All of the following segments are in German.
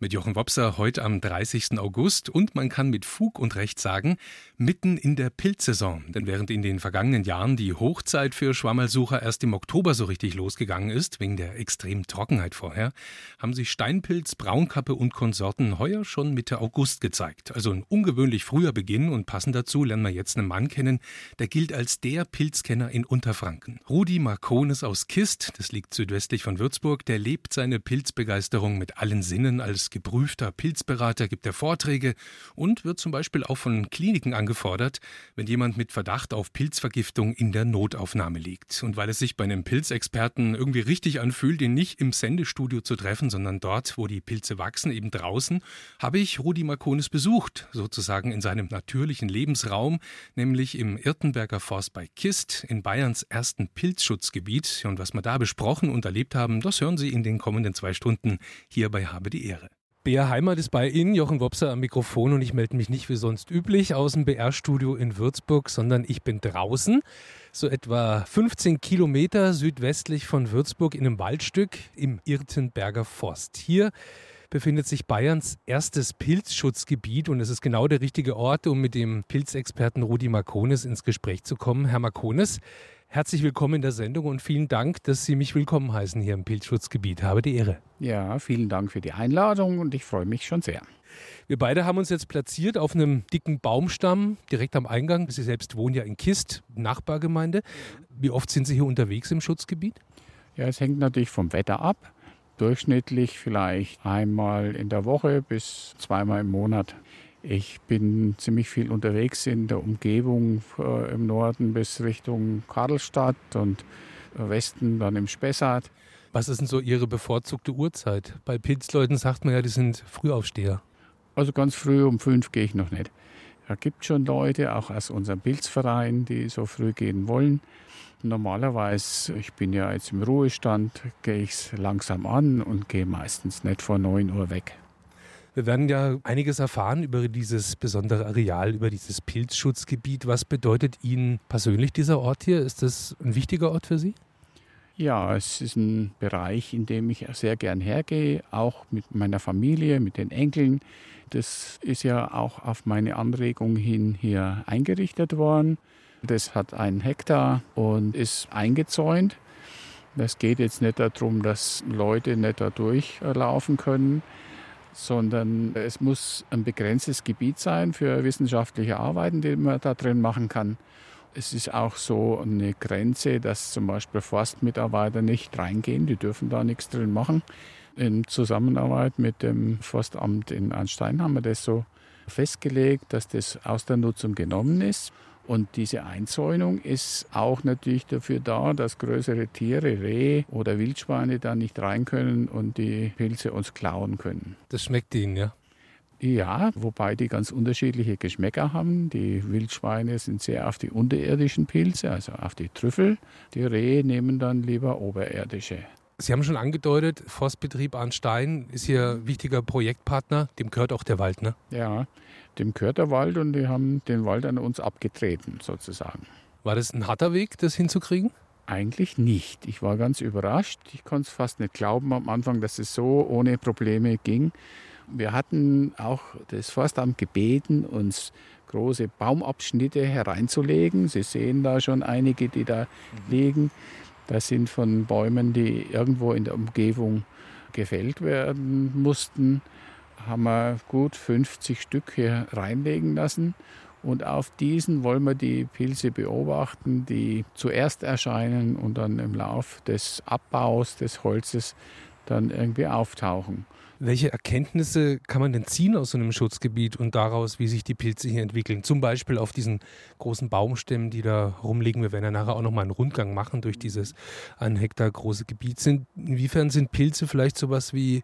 mit Jochen Wopser heute am 30. August und man kann mit Fug und Recht sagen, mitten in der Pilzsaison. Denn während in den vergangenen Jahren die Hochzeit für Schwammersucher erst im Oktober so richtig losgegangen ist, wegen der extremen Trockenheit vorher, haben sich Steinpilz, Braunkappe und Konsorten heuer schon Mitte August gezeigt. Also ein ungewöhnlich früher Beginn und passend dazu lernen wir jetzt einen Mann kennen, der gilt als der Pilzkenner in Unterfranken. Rudi Marcones aus Kist, das liegt südwestlich von Würzburg, der lebt seine Pilzbegeisterung mit allen Sinnen als geprüfter Pilzberater gibt er Vorträge und wird zum Beispiel auch von Kliniken angefordert, wenn jemand mit Verdacht auf Pilzvergiftung in der Notaufnahme liegt. Und weil es sich bei einem Pilzexperten irgendwie richtig anfühlt, ihn nicht im Sendestudio zu treffen, sondern dort, wo die Pilze wachsen, eben draußen, habe ich Rudi Marconis besucht, sozusagen in seinem natürlichen Lebensraum, nämlich im Irtenberger Forst bei Kist, in Bayerns ersten Pilzschutzgebiet. Und was wir da besprochen und erlebt haben, das hören Sie in den kommenden zwei Stunden hier bei Habe die Ehre. BR Heimat ist bei Ihnen, Jochen Wopser am Mikrofon und ich melde mich nicht wie sonst üblich aus dem BR-Studio in Würzburg, sondern ich bin draußen, so etwa 15 Kilometer südwestlich von Würzburg in einem Waldstück im Irtenberger Forst. Hier befindet sich Bayerns erstes Pilzschutzgebiet und es ist genau der richtige Ort, um mit dem Pilzexperten Rudi Marcones ins Gespräch zu kommen. Herr Marcones, Herzlich willkommen in der Sendung und vielen Dank, dass Sie mich willkommen heißen hier im Pilzschutzgebiet. Habe die Ehre. Ja, vielen Dank für die Einladung und ich freue mich schon sehr. Wir beide haben uns jetzt platziert auf einem dicken Baumstamm direkt am Eingang. Sie selbst wohnen ja in Kist, Nachbargemeinde. Wie oft sind Sie hier unterwegs im Schutzgebiet? Ja, es hängt natürlich vom Wetter ab. Durchschnittlich vielleicht einmal in der Woche bis zweimal im Monat. Ich bin ziemlich viel unterwegs in der Umgebung äh, im Norden bis Richtung Karlstadt und Westen dann im Spessart. Was ist denn so Ihre bevorzugte Uhrzeit? Bei Pilzleuten sagt man ja, die sind Frühaufsteher. Also ganz früh um fünf gehe ich noch nicht. Da gibt schon Leute, auch aus unserem Pilzverein, die so früh gehen wollen. Normalerweise, ich bin ja jetzt im Ruhestand, gehe ich langsam an und gehe meistens nicht vor 9 Uhr weg. Wir werden ja einiges erfahren über dieses besondere Areal, über dieses Pilzschutzgebiet. Was bedeutet Ihnen persönlich dieser Ort hier? Ist das ein wichtiger Ort für Sie? Ja, es ist ein Bereich, in dem ich sehr gern hergehe, auch mit meiner Familie, mit den Enkeln. Das ist ja auch auf meine Anregung hin hier eingerichtet worden. Das hat einen Hektar und ist eingezäunt. Es geht jetzt nicht darum, dass Leute nicht da durchlaufen können sondern es muss ein begrenztes Gebiet sein für wissenschaftliche Arbeiten, die man da drin machen kann. Es ist auch so eine Grenze, dass zum Beispiel Forstmitarbeiter nicht reingehen, die dürfen da nichts drin machen. In Zusammenarbeit mit dem Forstamt in Arnstein haben wir das so festgelegt, dass das aus der Nutzung genommen ist. Und diese Einzäunung ist auch natürlich dafür da, dass größere Tiere, Reh oder Wildschweine da nicht rein können und die Pilze uns klauen können. Das schmeckt ihnen, ja? Ja, wobei die ganz unterschiedliche Geschmäcker haben. Die Wildschweine sind sehr auf die unterirdischen Pilze, also auf die Trüffel. Die Rehe nehmen dann lieber oberirdische. Sie haben schon angedeutet, Forstbetrieb Arnstein ist hier wichtiger Projektpartner. Dem gehört auch der Wald, ne? Ja, dem gehört der Wald und die haben den Wald an uns abgetreten, sozusagen. War das ein harter Weg, das hinzukriegen? Eigentlich nicht. Ich war ganz überrascht. Ich konnte es fast nicht glauben am Anfang, dass es so ohne Probleme ging. Wir hatten auch das Forstamt gebeten, uns große Baumabschnitte hereinzulegen. Sie sehen da schon einige, die da mhm. liegen. Das sind von Bäumen, die irgendwo in der Umgebung gefällt werden mussten. Haben wir gut 50 Stück hier reinlegen lassen. Und auf diesen wollen wir die Pilze beobachten, die zuerst erscheinen und dann im Lauf des Abbaus des Holzes dann irgendwie auftauchen. Welche Erkenntnisse kann man denn ziehen aus so einem Schutzgebiet und daraus, wie sich die Pilze hier entwickeln? Zum Beispiel auf diesen großen Baumstämmen, die da rumliegen. Wir werden ja nachher auch nochmal einen Rundgang machen durch dieses ein Hektar große Gebiet. Sind, inwiefern sind Pilze vielleicht sowas wie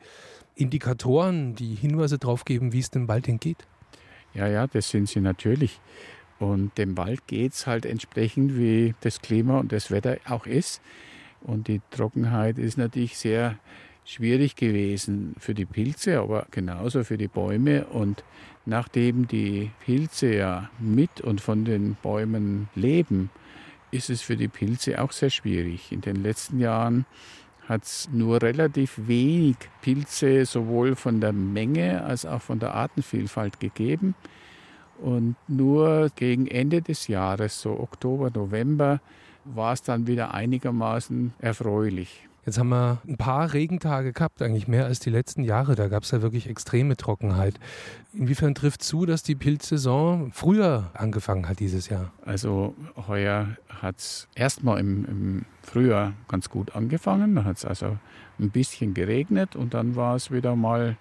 Indikatoren, die Hinweise darauf geben, wie es dem Wald entgeht? Ja, ja, das sind sie natürlich. Und dem Wald geht es halt entsprechend, wie das Klima und das Wetter auch ist. Und die Trockenheit ist natürlich sehr schwierig gewesen für die Pilze, aber genauso für die Bäume. Und nachdem die Pilze ja mit und von den Bäumen leben, ist es für die Pilze auch sehr schwierig. In den letzten Jahren hat es nur relativ wenig Pilze sowohl von der Menge als auch von der Artenvielfalt gegeben. Und nur gegen Ende des Jahres, so Oktober, November, war es dann wieder einigermaßen erfreulich. Jetzt haben wir ein paar Regentage gehabt, eigentlich mehr als die letzten Jahre. Da gab es ja wirklich extreme Trockenheit. Inwiefern trifft zu, dass die Pilzsaison früher angefangen hat dieses Jahr? Also heuer hat es erstmal im, im Frühjahr ganz gut angefangen. Da hat es also ein bisschen geregnet und dann war es wieder mal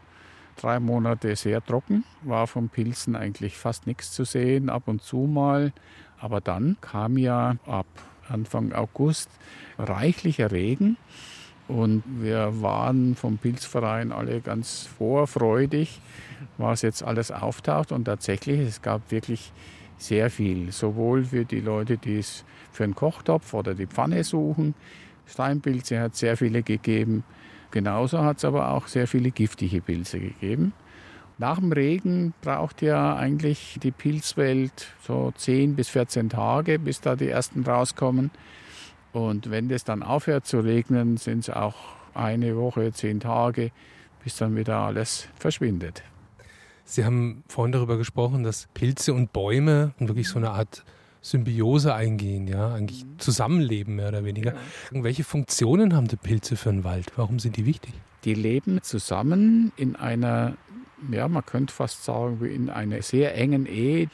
drei Monate sehr trocken. War von Pilzen eigentlich fast nichts zu sehen, ab und zu mal. Aber dann kam ja ab Anfang August reichlicher Regen. Und wir waren vom Pilzverein alle ganz vorfreudig, was jetzt alles auftaucht. Und tatsächlich, es gab wirklich sehr viel. Sowohl für die Leute, die es für einen Kochtopf oder die Pfanne suchen. Steinpilze hat sehr viele gegeben. Genauso hat es aber auch sehr viele giftige Pilze gegeben. Nach dem Regen braucht ja eigentlich die Pilzwelt so 10 bis 14 Tage, bis da die ersten rauskommen. Und wenn es dann aufhört zu regnen, sind es auch eine Woche, zehn Tage, bis dann wieder alles verschwindet. Sie haben vorhin darüber gesprochen, dass Pilze und Bäume wirklich so eine Art Symbiose eingehen, ja, eigentlich mhm. zusammenleben mehr oder weniger. Ja. Welche Funktionen haben die Pilze für den Wald? Warum sind die wichtig? Die leben zusammen in einer, ja, man könnte fast sagen, wie in einer sehr engen Ehe.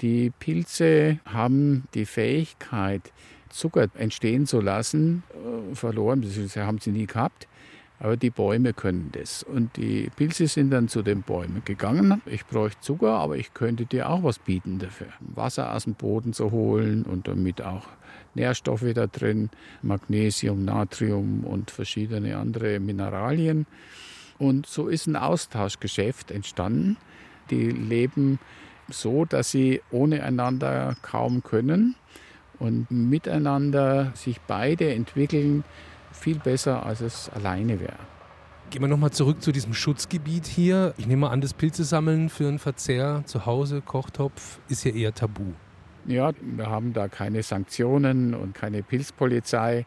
Die Pilze haben die Fähigkeit, Zucker entstehen zu lassen, äh, verloren, das haben sie nie gehabt. Aber die Bäume können das. Und die Pilze sind dann zu den Bäumen gegangen. Ich bräuchte Zucker, aber ich könnte dir auch was bieten dafür. Wasser aus dem Boden zu holen und damit auch Nährstoffe da drin, Magnesium, Natrium und verschiedene andere Mineralien. Und so ist ein Austauschgeschäft entstanden. Die leben so, dass sie ohne einander kaum können und miteinander sich beide entwickeln viel besser, als es alleine wäre. Gehen wir nochmal zurück zu diesem Schutzgebiet hier. Ich nehme an, das Pilzesammeln für einen Verzehr zu Hause, Kochtopf, ist ja eher tabu. Ja, wir haben da keine Sanktionen und keine Pilzpolizei.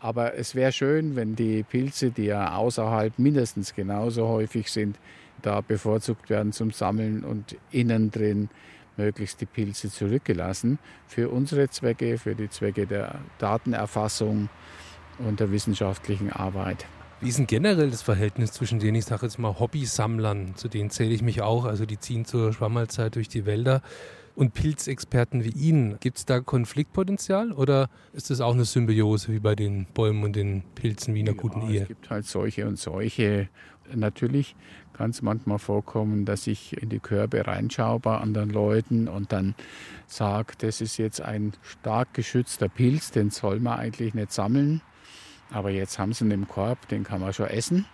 Aber es wäre schön, wenn die Pilze, die ja außerhalb mindestens genauso häufig sind, da bevorzugt werden zum Sammeln und innen drin möglichst die Pilze zurückgelassen für unsere Zwecke, für die Zwecke der Datenerfassung und der wissenschaftlichen Arbeit. Wie ist denn generell das Verhältnis zwischen den, ich sage jetzt mal, Hobbysammlern, zu denen zähle ich mich auch, also die ziehen zur Schwammalzeit durch die Wälder, und Pilzexperten wie Ihnen? Gibt es da Konfliktpotenzial oder ist das auch eine Symbiose wie bei den Bäumen und den Pilzen wie in einer ja, guten Ehe? Es gibt halt solche und solche. Natürlich kann es manchmal vorkommen, dass ich in die Körbe reinschaue bei anderen Leuten und dann sage, das ist jetzt ein stark geschützter Pilz, den soll man eigentlich nicht sammeln. Aber jetzt haben sie ihn im Korb, den kann man schon essen.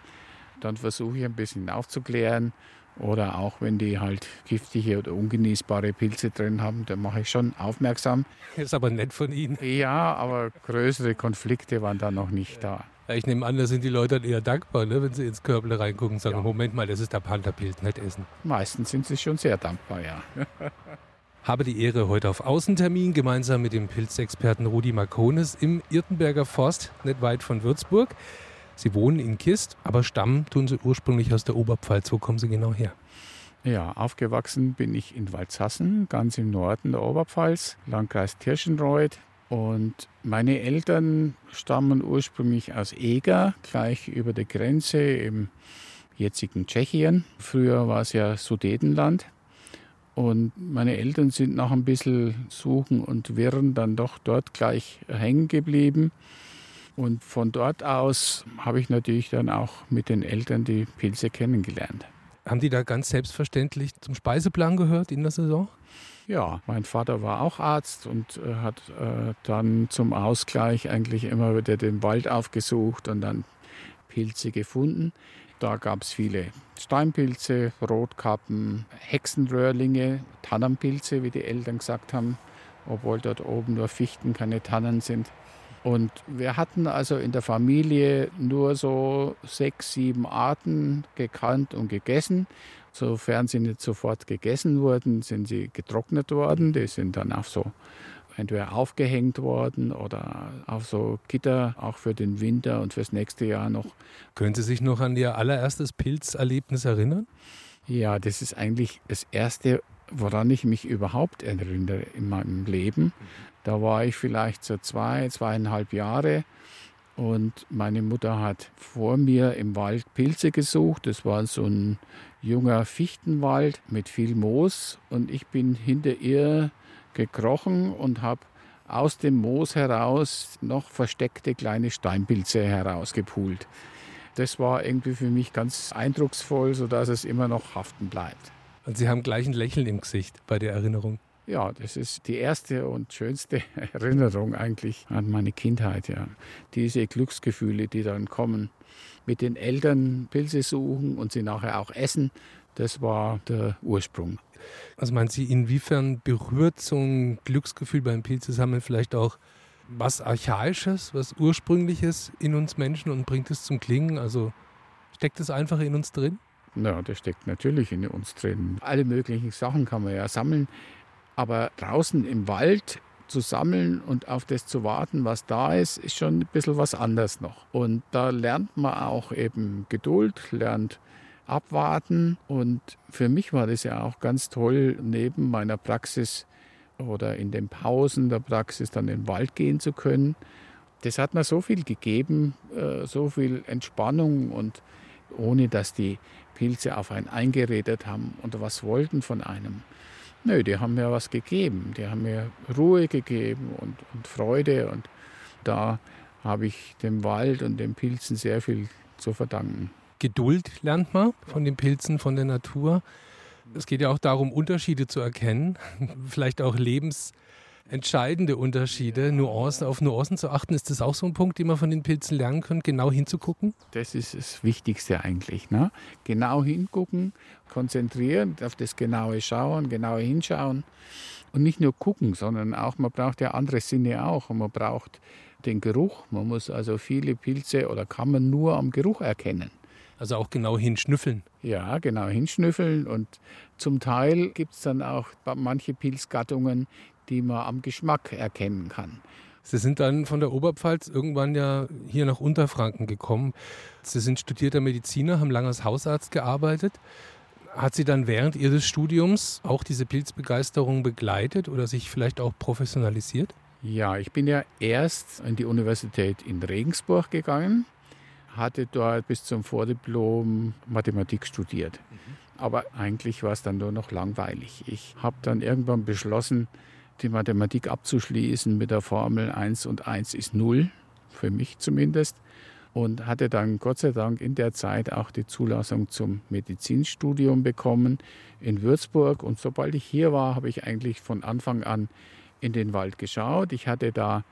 Dann versuche ich ein bisschen aufzuklären. Oder auch wenn die halt giftige oder ungenießbare Pilze drin haben, dann mache ich schon aufmerksam. Das ist aber nett von Ihnen. Ja, aber größere Konflikte waren da noch nicht da. Ja, ich nehme an, da sind die Leute dann eher dankbar, ne, wenn sie ins Körble reingucken und sagen, ja. Moment mal, das ist der Pantherpilz, nicht essen. Meistens sind sie schon sehr dankbar, ja. Habe die Ehre, heute auf Außentermin gemeinsam mit dem Pilzexperten Rudi Marconis im Irtenberger Forst, nicht weit von Würzburg. Sie wohnen in Kist, aber stammen tun Sie ursprünglich aus der Oberpfalz. Wo kommen Sie genau her? Ja, aufgewachsen bin ich in Waldshassen, ganz im Norden der Oberpfalz, Landkreis Tirschenreuth. Und meine Eltern stammen ursprünglich aus Eger, gleich über der Grenze im jetzigen Tschechien. Früher war es ja Sudetenland. Und meine Eltern sind nach ein bisschen Suchen und Wirren dann doch dort gleich hängen geblieben. Und von dort aus habe ich natürlich dann auch mit den Eltern die Pilze kennengelernt. Haben die da ganz selbstverständlich zum Speiseplan gehört in der Saison? Ja, mein Vater war auch Arzt und äh, hat äh, dann zum Ausgleich eigentlich immer wieder den Wald aufgesucht und dann Pilze gefunden. Da gab es viele Steinpilze, Rotkappen, Hexenröhrlinge, Tannenpilze, wie die Eltern gesagt haben, obwohl dort oben nur Fichten, keine Tannen sind. Und wir hatten also in der Familie nur so sechs, sieben Arten gekannt und gegessen. Sofern sie nicht sofort gegessen wurden, sind sie getrocknet worden. Die sind dann auf so entweder aufgehängt worden oder auf so Gitter, auch für den Winter und fürs nächste Jahr noch. Können Sie sich noch an Ihr allererstes Pilzerlebnis erinnern? Ja, das ist eigentlich das erste, woran ich mich überhaupt erinnere in meinem Leben. Da war ich vielleicht so zwei, zweieinhalb Jahre und meine Mutter hat vor mir im Wald Pilze gesucht. Das war so ein junger Fichtenwald mit viel Moos und ich bin hinter ihr gekrochen und habe aus dem Moos heraus noch versteckte kleine Steinpilze herausgepult. Das war irgendwie für mich ganz eindrucksvoll, sodass es immer noch haften bleibt. Und Sie haben gleich ein Lächeln im Gesicht bei der Erinnerung. Ja, das ist die erste und schönste Erinnerung eigentlich an meine Kindheit. Ja. Diese Glücksgefühle, die dann kommen, mit den Eltern Pilze suchen und sie nachher auch essen, das war der Ursprung. Also meinen Sie, inwiefern berührt so ein Glücksgefühl beim Pilzesammeln vielleicht auch was Archaisches, was Ursprüngliches in uns Menschen und bringt es zum Klingen? Also steckt es einfach in uns drin? Ja, das steckt natürlich in uns drin. Alle möglichen Sachen kann man ja sammeln. Aber draußen im Wald zu sammeln und auf das zu warten, was da ist, ist schon ein bisschen was anderes noch. Und da lernt man auch eben Geduld, lernt abwarten. Und für mich war das ja auch ganz toll, neben meiner Praxis oder in den Pausen der Praxis dann in den Wald gehen zu können. Das hat mir so viel gegeben, äh, so viel Entspannung und ohne dass die Pilze auf einen eingeredet haben und was wollten von einem. Nö, die haben mir was gegeben. Die haben mir Ruhe gegeben und, und Freude. Und da habe ich dem Wald und den Pilzen sehr viel zu verdanken. Geduld lernt man von den Pilzen, von der Natur. Es geht ja auch darum, Unterschiede zu erkennen, vielleicht auch lebensentscheidende Unterschiede, Nuancen, auf Nuancen zu achten. Ist das auch so ein Punkt, den man von den Pilzen lernen kann, genau hinzugucken? Das ist das Wichtigste eigentlich. Ne? Genau hingucken, konzentrieren, auf das genaue Schauen, genaue Hinschauen. Und nicht nur gucken, sondern auch, man braucht ja andere Sinne auch. Und man braucht den Geruch. Man muss also viele Pilze oder kann man nur am Geruch erkennen. Also auch genau hinschnüffeln. Ja, genau hinschnüffeln. Und zum Teil gibt es dann auch manche Pilzgattungen, die man am Geschmack erkennen kann. Sie sind dann von der Oberpfalz irgendwann ja hier nach Unterfranken gekommen. Sie sind studierter Mediziner, haben lange als Hausarzt gearbeitet. Hat Sie dann während Ihres Studiums auch diese Pilzbegeisterung begleitet oder sich vielleicht auch professionalisiert? Ja, ich bin ja erst in die Universität in Regensburg gegangen hatte dort bis zum Vordiplom Mathematik studiert. Mhm. Aber eigentlich war es dann nur noch langweilig. Ich habe dann irgendwann beschlossen, die Mathematik abzuschließen mit der Formel 1 und 1 ist 0, für mich zumindest. Und hatte dann Gott sei Dank in der Zeit auch die Zulassung zum Medizinstudium bekommen in Würzburg. Und sobald ich hier war, habe ich eigentlich von Anfang an in den Wald geschaut. Ich hatte da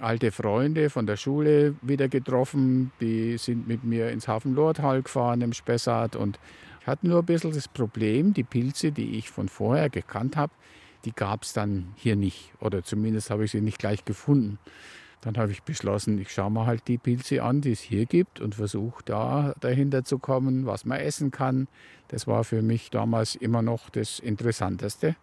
alte Freunde von der Schule wieder getroffen. Die sind mit mir ins Hafen Lordhall gefahren im Spessart und ich hatte nur ein bisschen das Problem, die Pilze, die ich von vorher gekannt habe, die gab es dann hier nicht oder zumindest habe ich sie nicht gleich gefunden. Dann habe ich beschlossen, ich schaue mir halt die Pilze an, die es hier gibt und versuche da dahinter zu kommen, was man essen kann. Das war für mich damals immer noch das Interessanteste.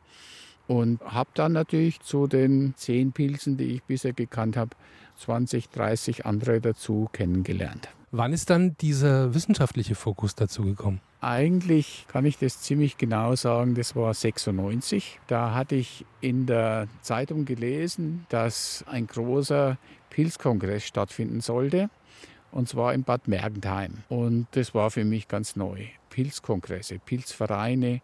Und habe dann natürlich zu den zehn Pilzen, die ich bisher gekannt habe, 20, 30 andere dazu kennengelernt. Wann ist dann dieser wissenschaftliche Fokus dazu gekommen? Eigentlich kann ich das ziemlich genau sagen, das war 96. Da hatte ich in der Zeitung gelesen, dass ein großer Pilzkongress stattfinden sollte. Und zwar in Bad Mergentheim. Und das war für mich ganz neu. Pilzkongresse, Pilzvereine,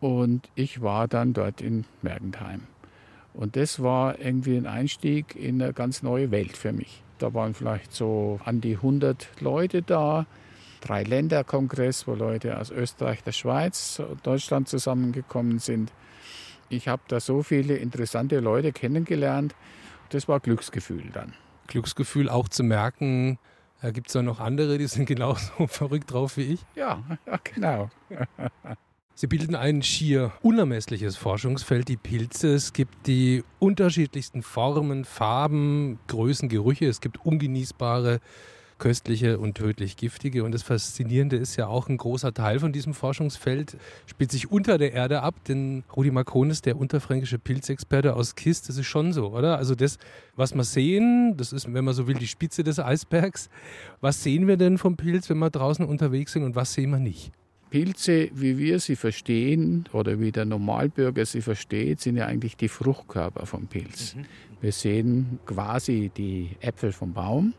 und ich war dann dort in Mergentheim. Und das war irgendwie ein Einstieg in eine ganz neue Welt für mich. Da waren vielleicht so an die 100 Leute da, drei Länderkongress, wo Leute aus Österreich, der Schweiz, Deutschland zusammengekommen sind. Ich habe da so viele interessante Leute kennengelernt. Das war Glücksgefühl dann. Glücksgefühl auch zu merken, da gibt es ja noch andere, die sind genauso verrückt drauf wie ich. Ja, genau. Sie bilden ein schier unermessliches Forschungsfeld, die Pilze. Es gibt die unterschiedlichsten Formen, Farben, Größen, Gerüche. Es gibt ungenießbare, köstliche und tödlich giftige. Und das Faszinierende ist ja auch ein großer Teil von diesem Forschungsfeld spielt sich unter der Erde ab, denn Rudi Marconis, der unterfränkische Pilzexperte aus Kist, das ist schon so, oder? Also das, was wir sehen, das ist, wenn man so will, die Spitze des Eisbergs. Was sehen wir denn vom Pilz, wenn wir draußen unterwegs sind und was sehen wir nicht? Pilze, wie wir sie verstehen oder wie der Normalbürger sie versteht, sind ja eigentlich die Fruchtkörper vom Pilz. Mhm. Wir sehen quasi die Äpfel vom Baum,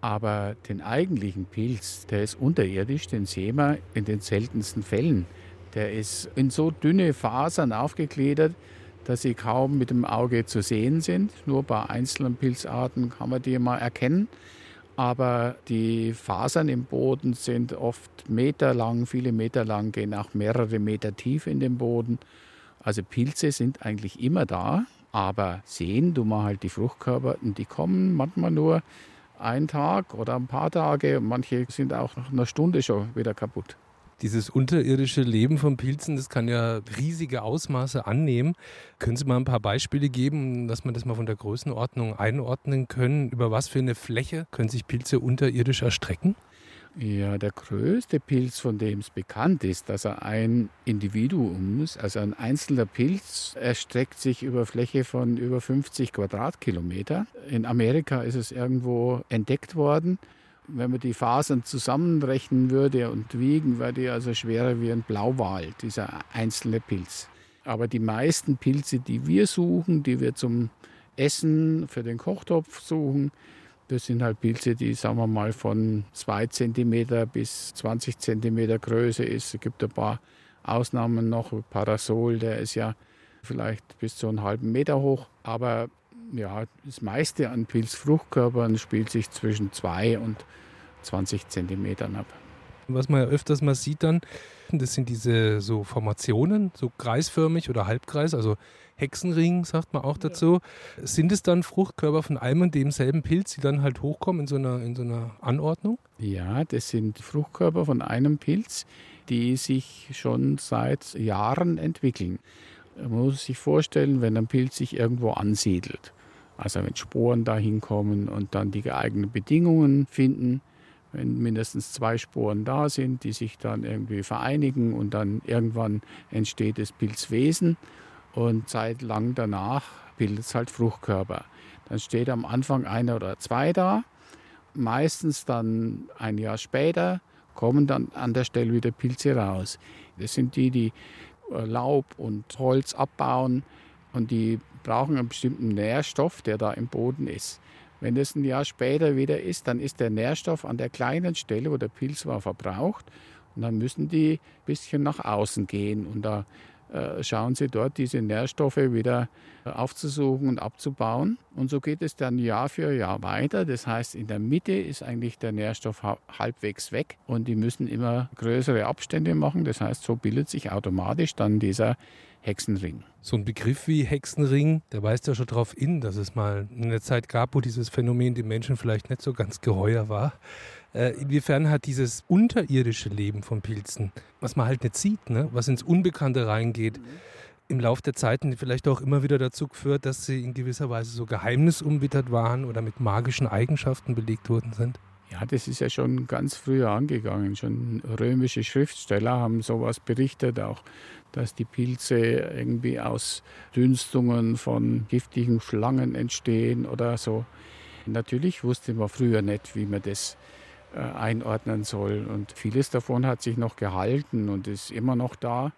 aber den eigentlichen Pilz, der ist unterirdisch, den sehen wir in den seltensten Fällen. Der ist in so dünne Fasern aufgegliedert, dass sie kaum mit dem Auge zu sehen sind. Nur bei einzelnen Pilzarten kann man die mal erkennen aber die Fasern im Boden sind oft meterlang, viele Meter lang, gehen auch mehrere Meter tief in den Boden. Also Pilze sind eigentlich immer da, aber sehen du mal halt die Fruchtkörper, die kommen manchmal nur einen Tag oder ein paar Tage, manche sind auch nach einer Stunde schon wieder kaputt. Dieses unterirdische Leben von Pilzen, das kann ja riesige Ausmaße annehmen. Können Sie mal ein paar Beispiele geben, dass man das mal von der Größenordnung einordnen können? Über was für eine Fläche können sich Pilze unterirdisch erstrecken? Ja, der größte Pilz, von dem es bekannt ist, dass er ein Individuum ist, also ein einzelner Pilz, erstreckt sich über Fläche von über 50 Quadratkilometer. In Amerika ist es irgendwo entdeckt worden. Wenn man die Fasern zusammenrechnen würde und wiegen, wäre die also schwerer wie ein Blauwal, dieser einzelne Pilz. Aber die meisten Pilze, die wir suchen, die wir zum Essen für den Kochtopf suchen, das sind halt Pilze, die, sagen wir mal, von 2 cm bis 20 cm Größe ist. Es gibt ein paar Ausnahmen noch. Parasol, der ist ja vielleicht bis zu einem halben Meter hoch. Aber ja, das meiste an Pilzfruchtkörpern spielt sich zwischen 2 und 20 Zentimetern ab. Was man ja öfters mal sieht dann, das sind diese so Formationen, so kreisförmig oder halbkreis, also Hexenring sagt man auch dazu. Ja. Sind es dann Fruchtkörper von einem und demselben Pilz, die dann halt hochkommen in so einer, in so einer Anordnung? Ja, das sind Fruchtkörper von einem Pilz, die sich schon seit Jahren entwickeln. Man muss sich vorstellen, wenn ein Pilz sich irgendwo ansiedelt, also wenn Sporen dahin kommen und dann die geeigneten Bedingungen finden, wenn mindestens zwei Sporen da sind, die sich dann irgendwie vereinigen und dann irgendwann entsteht das Pilzwesen und zeitlang danach bildet es halt Fruchtkörper. Dann steht am Anfang einer oder zwei da, meistens dann ein Jahr später kommen dann an der Stelle wieder Pilze raus. Das sind die, die äh, Laub und Holz abbauen und die brauchen einen bestimmten Nährstoff, der da im Boden ist. Wenn es ein Jahr später wieder ist, dann ist der Nährstoff an der kleinen Stelle, wo der Pilz war, verbraucht. Und dann müssen die ein bisschen nach außen gehen. Und da äh, schauen sie dort, diese Nährstoffe wieder aufzusuchen und abzubauen. Und so geht es dann Jahr für Jahr weiter. Das heißt, in der Mitte ist eigentlich der Nährstoff halbwegs weg und die müssen immer größere Abstände machen. Das heißt, so bildet sich automatisch dann dieser Hexenring. So ein Begriff wie Hexenring, der weist ja schon darauf hin, dass es mal eine Zeit gab, wo dieses Phänomen den Menschen vielleicht nicht so ganz geheuer war. Äh, inwiefern hat dieses unterirdische Leben von Pilzen, was man halt nicht sieht, ne? was ins Unbekannte reingeht, im Laufe der Zeiten vielleicht auch immer wieder dazu geführt, dass sie in gewisser Weise so geheimnisumwittert waren oder mit magischen Eigenschaften belegt worden sind? Ja, das ist ja schon ganz früh angegangen. Schon römische Schriftsteller haben sowas berichtet, auch dass die Pilze irgendwie aus Dünstungen von giftigen Schlangen entstehen oder so. Natürlich wusste man früher nicht, wie man das einordnen soll. Und vieles davon hat sich noch gehalten und ist immer noch da.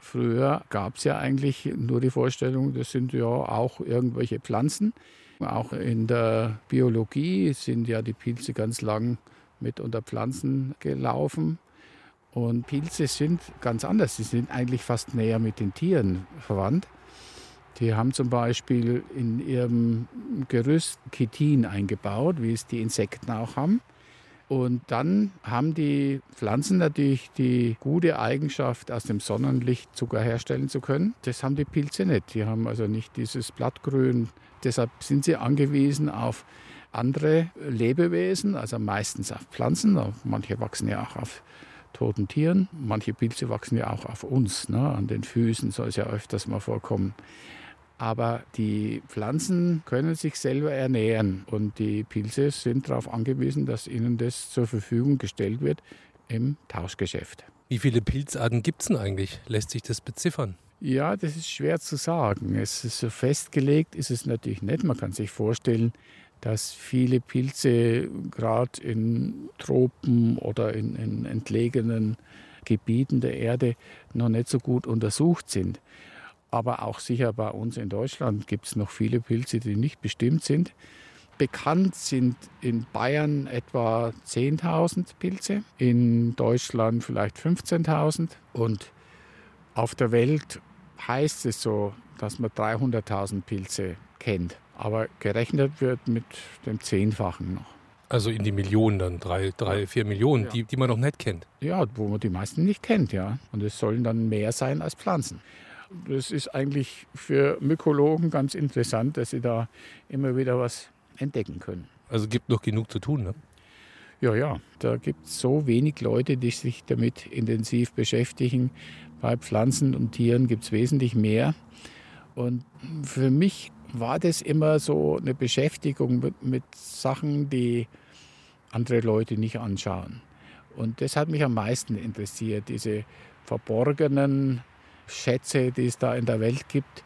Früher gab es ja eigentlich nur die Vorstellung, das sind ja auch irgendwelche Pflanzen. Auch in der Biologie sind ja die Pilze ganz lang mit unter Pflanzen gelaufen. Und Pilze sind ganz anders. Sie sind eigentlich fast näher mit den Tieren verwandt. Die haben zum Beispiel in ihrem Gerüst Chitin eingebaut, wie es die Insekten auch haben. Und dann haben die Pflanzen natürlich die gute Eigenschaft, aus dem Sonnenlicht Zucker herstellen zu können. Das haben die Pilze nicht. Die haben also nicht dieses Blattgrün. Deshalb sind sie angewiesen auf andere Lebewesen, also meistens auf Pflanzen. Manche wachsen ja auch auf toten Tieren. Manche Pilze wachsen ja auch auf uns. Ne? An den Füßen soll es ja öfters mal vorkommen. Aber die Pflanzen können sich selber ernähren und die Pilze sind darauf angewiesen, dass ihnen das zur Verfügung gestellt wird im Tauschgeschäft. Wie viele Pilzarten gibt es denn eigentlich? Lässt sich das beziffern? Ja, das ist schwer zu sagen. Es ist so festgelegt, ist es natürlich nicht. Man kann sich vorstellen, dass viele Pilze gerade in Tropen oder in, in entlegenen Gebieten der Erde noch nicht so gut untersucht sind. Aber auch sicher bei uns in Deutschland gibt es noch viele Pilze, die nicht bestimmt sind. Bekannt sind in Bayern etwa 10.000 Pilze, in Deutschland vielleicht 15.000 und auf der Welt heißt es so, dass man 300.000 Pilze kennt. Aber gerechnet wird mit dem Zehnfachen noch. Also in die Millionen dann, drei, drei vier Millionen, ja. die, die man noch nicht kennt. Ja, wo man die meisten nicht kennt, ja. Und es sollen dann mehr sein als Pflanzen. Das ist eigentlich für Mykologen ganz interessant, dass sie da immer wieder was entdecken können. Also gibt noch genug zu tun, ne? Ja, ja, da gibt es so wenig Leute, die sich damit intensiv beschäftigen. Bei Pflanzen und Tieren gibt es wesentlich mehr. Und für mich war das immer so eine Beschäftigung mit, mit Sachen, die andere Leute nicht anschauen. Und das hat mich am meisten interessiert, diese verborgenen Schätze, die es da in der Welt gibt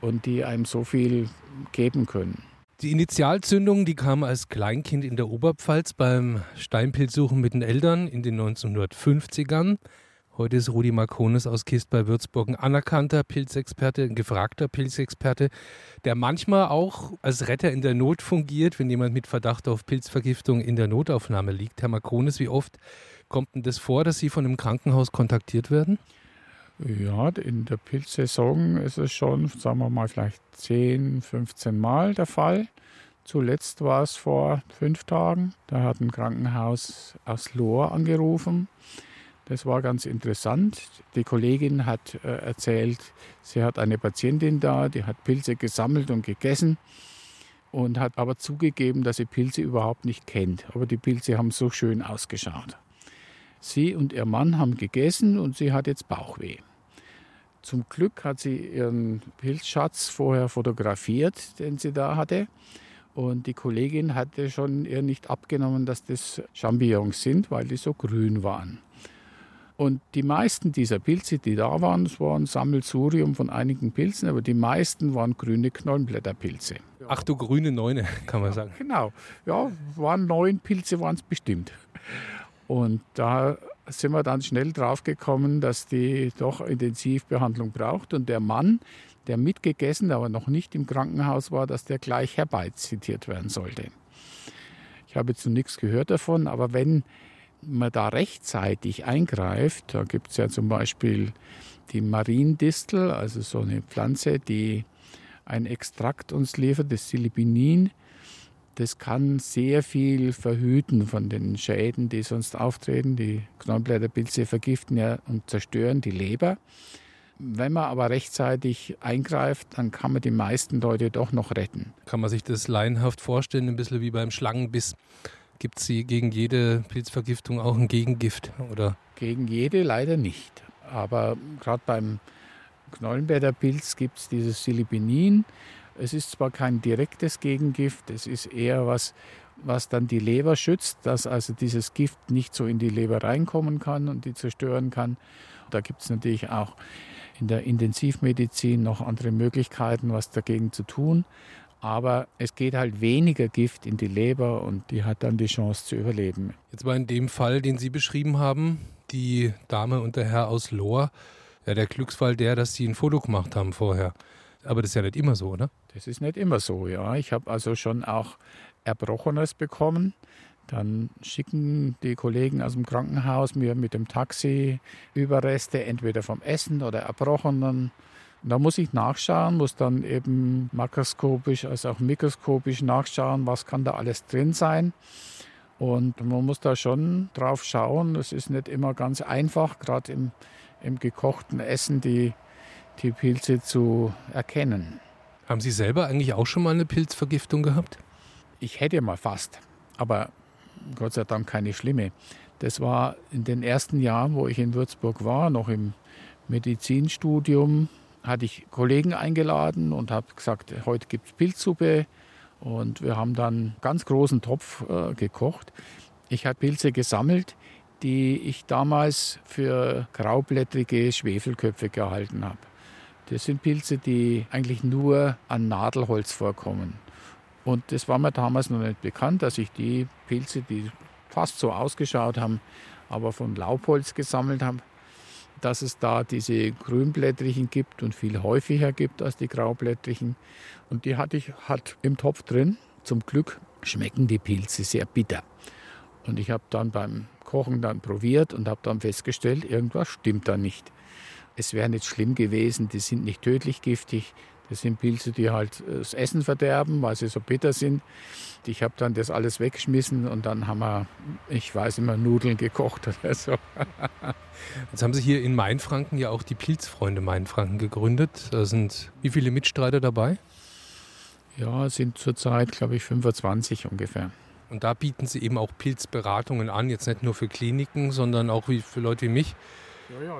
und die einem so viel geben können. Die Initialzündung, die kam als Kleinkind in der Oberpfalz beim Steinpilzsuchen mit den Eltern in den 1950ern. Heute ist Rudi Marconis aus Kist bei Würzburg ein anerkannter Pilzexperte, ein gefragter Pilzexperte, der manchmal auch als Retter in der Not fungiert, wenn jemand mit Verdacht auf Pilzvergiftung in der Notaufnahme liegt. Herr Marconis, wie oft kommt denn das vor, dass Sie von einem Krankenhaus kontaktiert werden? Ja, in der Pilzsaison ist es schon, sagen wir mal, vielleicht 10, 15 Mal der Fall. Zuletzt war es vor fünf Tagen. Da hat ein Krankenhaus aus Lohr angerufen. Das war ganz interessant. Die Kollegin hat äh, erzählt, sie hat eine Patientin da, die hat Pilze gesammelt und gegessen und hat aber zugegeben, dass sie Pilze überhaupt nicht kennt. Aber die Pilze haben so schön ausgeschaut. Sie und ihr Mann haben gegessen und sie hat jetzt Bauchweh. Zum Glück hat sie ihren Pilzschatz vorher fotografiert, den sie da hatte. Und die Kollegin hatte schon ihr nicht abgenommen, dass das Champignons sind, weil die so grün waren. Und die meisten dieser Pilze, die da waren, das war ein Sammelsurium von einigen Pilzen, aber die meisten waren grüne Knollenblätterpilze. Ach du grüne Neune, kann man sagen. Genau, ja, waren neun Pilze, waren es bestimmt. Und da sind wir dann schnell draufgekommen, dass die doch Intensivbehandlung braucht. Und der Mann, der mitgegessen, aber noch nicht im Krankenhaus war, dass der gleich herbeizitiert werden sollte. Ich habe jetzt nichts gehört davon, aber wenn man da rechtzeitig eingreift, da gibt es ja zum Beispiel die Mariendistel, also so eine Pflanze, die ein Extrakt uns liefert, das Silibinin, das kann sehr viel verhüten von den Schäden, die sonst auftreten. Die Knollenblätterpilze vergiften ja und zerstören die Leber. Wenn man aber rechtzeitig eingreift, dann kann man die meisten Leute doch noch retten. Kann man sich das laienhaft vorstellen, ein bisschen wie beim Schlangenbiss? Gibt es gegen jede Pilzvergiftung auch ein Gegengift? Oder? Gegen jede leider nicht. Aber gerade beim Knollenblätterpilz gibt es dieses Silibinin. Es ist zwar kein direktes Gegengift, es ist eher was, was dann die Leber schützt, dass also dieses Gift nicht so in die Leber reinkommen kann und die zerstören kann. Da gibt es natürlich auch in der Intensivmedizin noch andere Möglichkeiten, was dagegen zu tun. Aber es geht halt weniger Gift in die Leber und die hat dann die Chance zu überleben. Jetzt war in dem Fall, den Sie beschrieben haben, die Dame und der Herr aus Lohr, ja, der Glücksfall der, dass Sie ein Foto gemacht haben vorher. Aber das ist ja nicht immer so, oder? Das ist nicht immer so, ja. Ich habe also schon auch Erbrochenes bekommen. Dann schicken die Kollegen aus dem Krankenhaus mir mit dem Taxi Überreste, entweder vom Essen oder Erbrochenen. Da muss ich nachschauen, muss dann eben makroskopisch als auch mikroskopisch nachschauen, was kann da alles drin sein. Und man muss da schon drauf schauen. Es ist nicht immer ganz einfach, gerade im, im gekochten Essen die die Pilze zu erkennen. Haben Sie selber eigentlich auch schon mal eine Pilzvergiftung gehabt? Ich hätte mal fast, aber Gott sei Dank keine schlimme. Das war in den ersten Jahren, wo ich in Würzburg war, noch im Medizinstudium. hatte ich Kollegen eingeladen und habe gesagt, heute gibt es Pilzsuppe. Und wir haben dann einen ganz großen Topf äh, gekocht. Ich habe Pilze gesammelt, die ich damals für graublättrige Schwefelköpfe gehalten habe. Das sind Pilze, die eigentlich nur an Nadelholz vorkommen. Und das war mir damals noch nicht bekannt, dass ich die Pilze, die fast so ausgeschaut haben, aber von Laubholz gesammelt habe, dass es da diese grünblättrigen gibt und viel häufiger gibt als die graublättrigen. Und die hatte ich halt im Topf drin. Zum Glück schmecken die Pilze sehr bitter. Und ich habe dann beim Kochen dann probiert und habe dann festgestellt, irgendwas stimmt da nicht. Es wäre nicht schlimm gewesen, die sind nicht tödlich giftig, das sind Pilze, die halt äh, das Essen verderben, weil sie so bitter sind. Ich habe dann das alles weggeschmissen und dann haben wir, ich weiß immer, Nudeln gekocht oder so. Jetzt haben Sie hier in Mainfranken ja auch die Pilzfreunde Mainfranken gegründet. Da sind wie viele Mitstreiter dabei? Ja, sind zurzeit, glaube ich, 25 ungefähr. Und da bieten Sie eben auch Pilzberatungen an, jetzt nicht nur für Kliniken, sondern auch für Leute wie mich,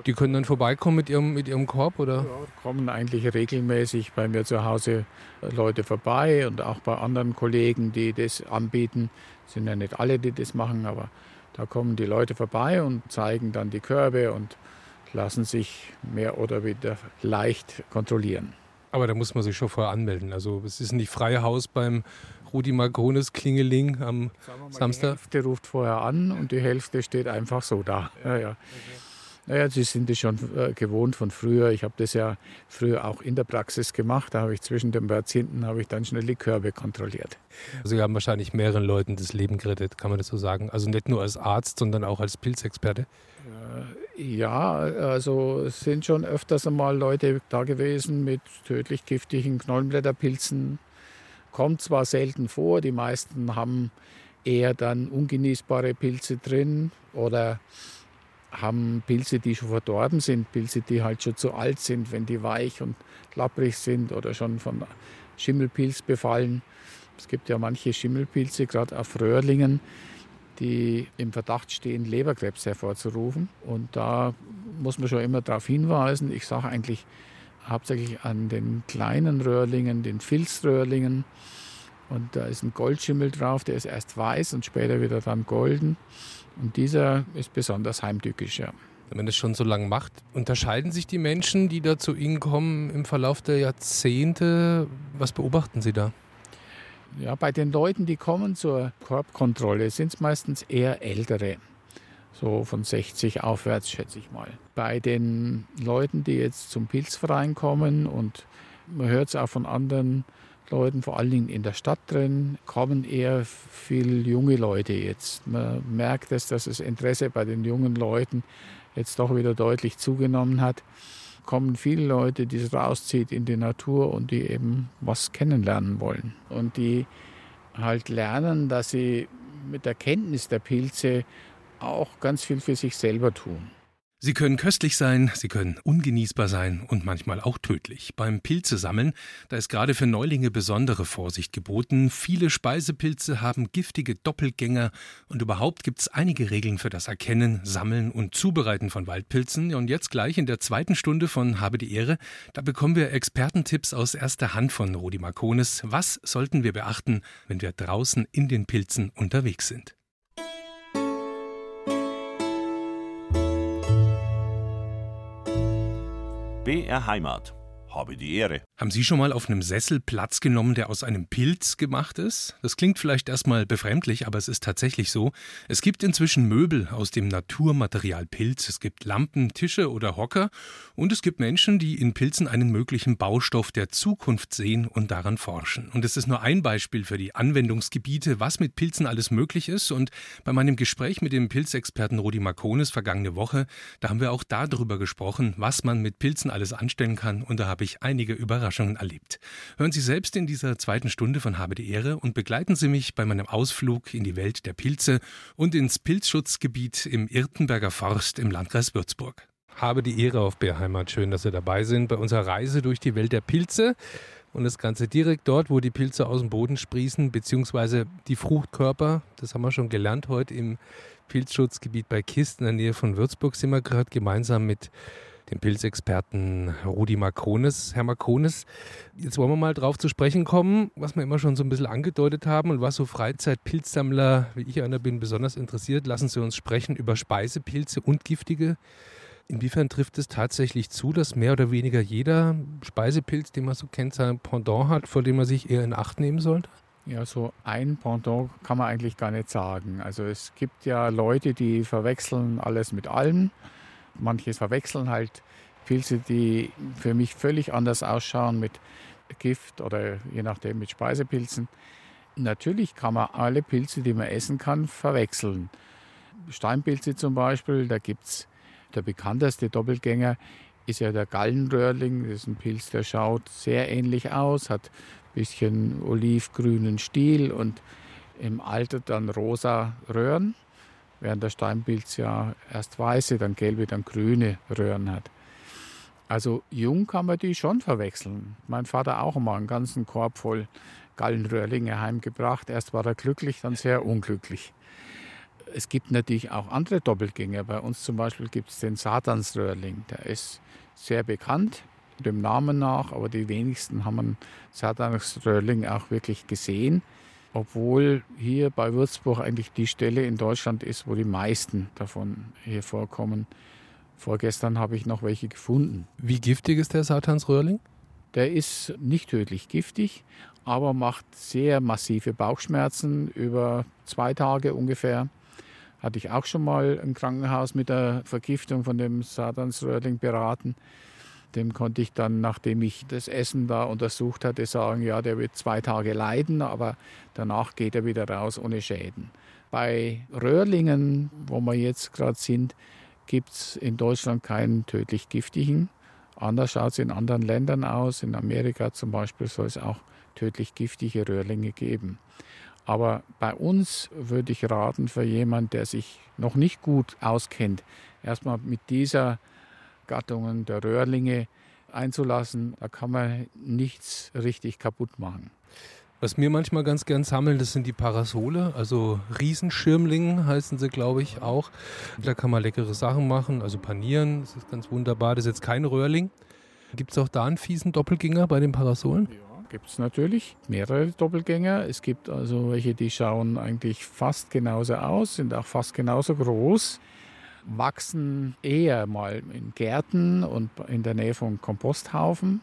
die können dann vorbeikommen mit ihrem, mit ihrem Korb, oder? Ja, kommen eigentlich regelmäßig bei mir zu Hause Leute vorbei und auch bei anderen Kollegen, die das anbieten. Es sind ja nicht alle, die das machen, aber da kommen die Leute vorbei und zeigen dann die Körbe und lassen sich mehr oder weniger leicht kontrollieren. Aber da muss man sich schon vorher anmelden. Also es ist nicht freie Haus beim Rudi Marconis Klingeling am mal, Samstag. Die Hälfte ruft vorher an und die Hälfte steht einfach so da. Ja, ja. Okay. Naja, Sie sind es schon äh, gewohnt von früher. Ich habe das ja früher auch in der Praxis gemacht. Da habe ich zwischen den Patienten habe ich dann schnell die Körbe kontrolliert. Also Sie haben wahrscheinlich mehreren Leuten das Leben gerettet, kann man das so sagen? Also nicht nur als Arzt, sondern auch als Pilzexperte? Äh, ja, also es sind schon öfters einmal Leute da gewesen mit tödlich giftigen Knollenblätterpilzen. Kommt zwar selten vor, die meisten haben eher dann ungenießbare Pilze drin oder haben Pilze, die schon verdorben sind, Pilze, die halt schon zu alt sind, wenn die weich und lapprig sind oder schon von Schimmelpilz befallen. Es gibt ja manche Schimmelpilze, gerade auf Röhrlingen, die im Verdacht stehen, Leberkrebs hervorzurufen. Und da muss man schon immer darauf hinweisen. Ich sage eigentlich hauptsächlich an den kleinen Röhrlingen, den Filzröhrlingen. Und da ist ein Goldschimmel drauf, der ist erst weiß und später wieder dann golden. Und dieser ist besonders heimtückisch, ja. Wenn man das schon so lange macht, unterscheiden sich die Menschen, die da zu Ihnen kommen, im Verlauf der Jahrzehnte? Was beobachten Sie da? Ja, bei den Leuten, die kommen zur Korbkontrolle, sind es meistens eher ältere. So von 60 aufwärts, schätze ich mal. Bei den Leuten, die jetzt zum Pilzverein kommen und man hört es auch von anderen Leuten, vor allen Dingen in der Stadt drin, kommen eher viel junge Leute jetzt. Man merkt es, dass das Interesse bei den jungen Leuten jetzt doch wieder deutlich zugenommen hat. Kommen viele Leute, die es rauszieht in die Natur und die eben was kennenlernen wollen. Und die halt lernen, dass sie mit der Kenntnis der Pilze auch ganz viel für sich selber tun. Sie können köstlich sein, sie können ungenießbar sein und manchmal auch tödlich. Beim Pilzesammeln, da ist gerade für Neulinge besondere Vorsicht geboten. Viele Speisepilze haben giftige Doppelgänger und überhaupt gibt es einige Regeln für das Erkennen, Sammeln und Zubereiten von Waldpilzen. Und jetzt gleich in der zweiten Stunde von Habe die Ehre, da bekommen wir Expertentipps aus erster Hand von Rudi Marconis. Was sollten wir beachten, wenn wir draußen in den Pilzen unterwegs sind? BR Heimat. Habe die Ehre. Haben Sie schon mal auf einem Sessel Platz genommen, der aus einem Pilz gemacht ist? Das klingt vielleicht erstmal befremdlich, aber es ist tatsächlich so. Es gibt inzwischen Möbel aus dem Naturmaterial Pilz. Es gibt Lampen, Tische oder Hocker. Und es gibt Menschen, die in Pilzen einen möglichen Baustoff der Zukunft sehen und daran forschen. Und es ist nur ein Beispiel für die Anwendungsgebiete, was mit Pilzen alles möglich ist. Und bei meinem Gespräch mit dem Pilzexperten Rudi Marconis vergangene Woche, da haben wir auch darüber gesprochen, was man mit Pilzen alles anstellen kann. Und da habe ich einige Überraschungen erlebt. Hören Sie selbst in dieser zweiten Stunde von Habe die Ehre und begleiten Sie mich bei meinem Ausflug in die Welt der Pilze und ins Pilzschutzgebiet im Irtenberger Forst im Landkreis Würzburg. Habe die Ehre auf Bärheimat. Schön, dass Sie dabei sind bei unserer Reise durch die Welt der Pilze. Und das Ganze direkt dort, wo die Pilze aus dem Boden sprießen, beziehungsweise die Fruchtkörper. Das haben wir schon gelernt heute im Pilzschutzgebiet bei Kisten in der Nähe von Würzburg sind wir gerade gemeinsam mit dem Pilzexperten Rudi Makronis. Herr Makronis, jetzt wollen wir mal drauf zu sprechen kommen, was wir immer schon so ein bisschen angedeutet haben und was so Freizeit-Pilzsammler, wie ich einer bin, besonders interessiert. Lassen Sie uns sprechen über Speisepilze und giftige. Inwiefern trifft es tatsächlich zu, dass mehr oder weniger jeder Speisepilz, den man so kennt, sein Pendant hat, vor dem man sich eher in Acht nehmen sollte? Ja, so ein Pendant kann man eigentlich gar nicht sagen. Also es gibt ja Leute, die verwechseln alles mit allem. Manche verwechseln halt Pilze, die für mich völlig anders ausschauen mit Gift oder je nachdem mit Speisepilzen. Natürlich kann man alle Pilze, die man essen kann, verwechseln. Steinpilze zum Beispiel, da gibt es der bekannteste Doppelgänger, ist ja der Gallenröhrling. Das ist ein Pilz, der schaut sehr ähnlich aus, hat bisschen olivgrünen Stiel und im Alter dann rosa Röhren, während der Steinpilz ja erst weiße, dann gelbe, dann grüne Röhren hat. Also jung kann man die schon verwechseln. Mein Vater auch mal einen ganzen Korb voll Gallenröhrlinge heimgebracht. Erst war er glücklich, dann sehr unglücklich. Es gibt natürlich auch andere Doppelgänger. Bei uns zum Beispiel gibt es den Satansröhrling. Der ist sehr bekannt, dem Namen nach, aber die wenigsten haben einen Satansröhrling auch wirklich gesehen, obwohl hier bei Würzburg eigentlich die Stelle in Deutschland ist, wo die meisten davon hier vorkommen. Vorgestern habe ich noch welche gefunden. Wie giftig ist der Satansröhrling? Der ist nicht tödlich giftig, aber macht sehr massive Bauchschmerzen über zwei Tage ungefähr. Hatte ich auch schon mal im Krankenhaus mit der Vergiftung von dem Satansröhrling beraten. Dem konnte ich dann, nachdem ich das Essen da untersucht hatte, sagen, ja, der wird zwei Tage leiden, aber danach geht er wieder raus ohne Schäden. Bei Röhrlingen, wo wir jetzt gerade sind, gibt es in Deutschland keinen tödlich giftigen. Anders schaut es in anderen Ländern aus. In Amerika zum Beispiel soll es auch tödlich giftige Röhrlinge geben. Aber bei uns würde ich raten für jemanden, der sich noch nicht gut auskennt, erstmal mit dieser Gattungen der Röhrlinge einzulassen. Da kann man nichts richtig kaputt machen. Was wir manchmal ganz gern sammeln, das sind die Parasole, also Riesenschirmlinge heißen sie, glaube ich, auch. Da kann man leckere Sachen machen, also panieren, das ist ganz wunderbar. Das ist jetzt kein Röhrling. Gibt es auch da einen fiesen Doppelgänger bei den Parasolen? Ja, gibt es natürlich mehrere Doppelgänger. Es gibt also welche, die schauen eigentlich fast genauso aus, sind auch fast genauso groß wachsen eher mal in Gärten und in der Nähe von Komposthaufen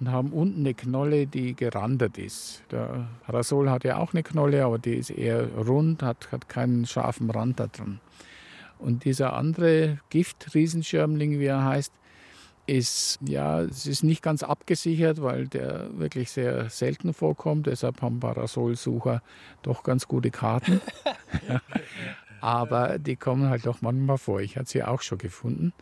und haben unten eine Knolle, die gerandet ist. Der Parasol hat ja auch eine Knolle, aber die ist eher rund, hat, hat keinen scharfen Rand da drin. Und dieser andere Gift-Riesenschirmling, wie er heißt, ist, ja, es ist nicht ganz abgesichert, weil der wirklich sehr selten vorkommt. Deshalb haben Parasolsucher doch ganz gute Karten. Aber die kommen halt doch manchmal vor. Ich hatte sie auch schon gefunden.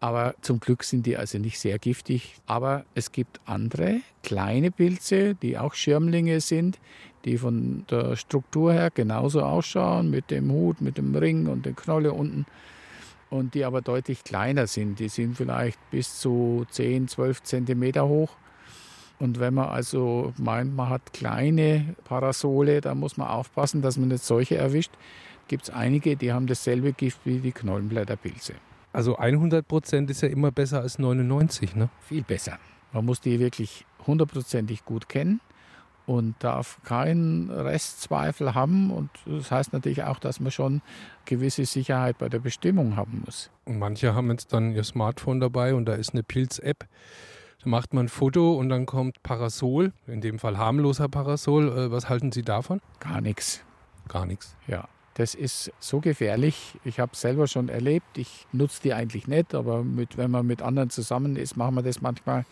Aber zum Glück sind die also nicht sehr giftig. Aber es gibt andere kleine Pilze, die auch Schirmlinge sind, die von der Struktur her genauso ausschauen, mit dem Hut, mit dem Ring und der Knolle unten. Und die aber deutlich kleiner sind. Die sind vielleicht bis zu 10, 12 Zentimeter hoch. Und wenn man also meint, man hat kleine Parasole, dann muss man aufpassen, dass man nicht solche erwischt gibt es einige, die haben dasselbe Gift wie die Knollenblätterpilze. Also 100 Prozent ist ja immer besser als 99, ne? Viel besser. Man muss die wirklich hundertprozentig gut kennen und darf keinen Restzweifel haben. Und das heißt natürlich auch, dass man schon gewisse Sicherheit bei der Bestimmung haben muss. Und manche haben jetzt dann ihr Smartphone dabei und da ist eine Pilz-App. Da macht man ein Foto und dann kommt Parasol, in dem Fall harmloser Parasol. Äh, was halten Sie davon? Gar nichts. Gar nichts. Ja. Das ist so gefährlich. Ich habe es selber schon erlebt. Ich nutze die eigentlich nicht, aber mit, wenn man mit anderen zusammen ist, machen wir das manchmal,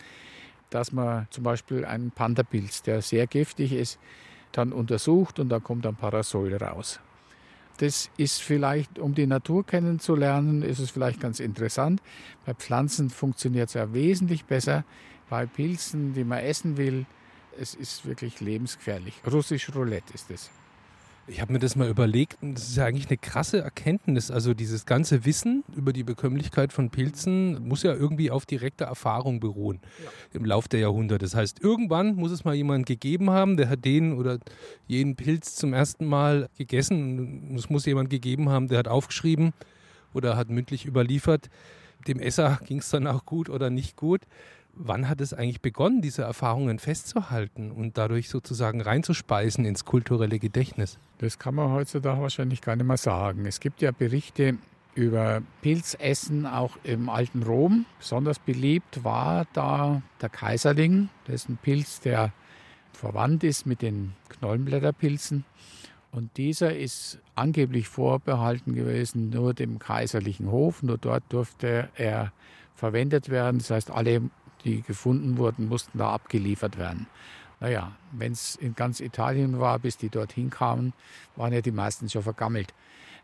dass man zum Beispiel einen Pantherpilz, der sehr giftig ist, dann untersucht und da kommt ein Parasol raus. Das ist vielleicht, um die Natur kennenzulernen, ist es vielleicht ganz interessant. Bei Pflanzen funktioniert es ja wesentlich besser. Bei Pilzen, die man essen will, es ist wirklich lebensgefährlich. Russisch Roulette ist es. Ich habe mir das mal überlegt und das ist ja eigentlich eine krasse Erkenntnis. Also dieses ganze Wissen über die Bekömmlichkeit von Pilzen muss ja irgendwie auf direkter Erfahrung beruhen ja. im Lauf der Jahrhunderte. Das heißt, irgendwann muss es mal jemand gegeben haben, der hat den oder jenen Pilz zum ersten Mal gegessen. Es muss jemand gegeben haben, der hat aufgeschrieben oder hat mündlich überliefert dem Esser ging es dann auch gut oder nicht gut. Wann hat es eigentlich begonnen, diese Erfahrungen festzuhalten und dadurch sozusagen reinzuspeisen ins kulturelle Gedächtnis? Das kann man heutzutage wahrscheinlich gar nicht mehr sagen. Es gibt ja Berichte über Pilzessen auch im alten Rom. Besonders beliebt war da der Kaiserling. Das ist ein Pilz, der verwandt ist mit den Knollenblätterpilzen. Und dieser ist angeblich vorbehalten gewesen nur dem kaiserlichen Hof. Nur dort durfte er verwendet werden. Das heißt, alle, die gefunden wurden, mussten da abgeliefert werden. Naja, wenn es in ganz Italien war, bis die dorthin kamen, waren ja die meisten schon vergammelt.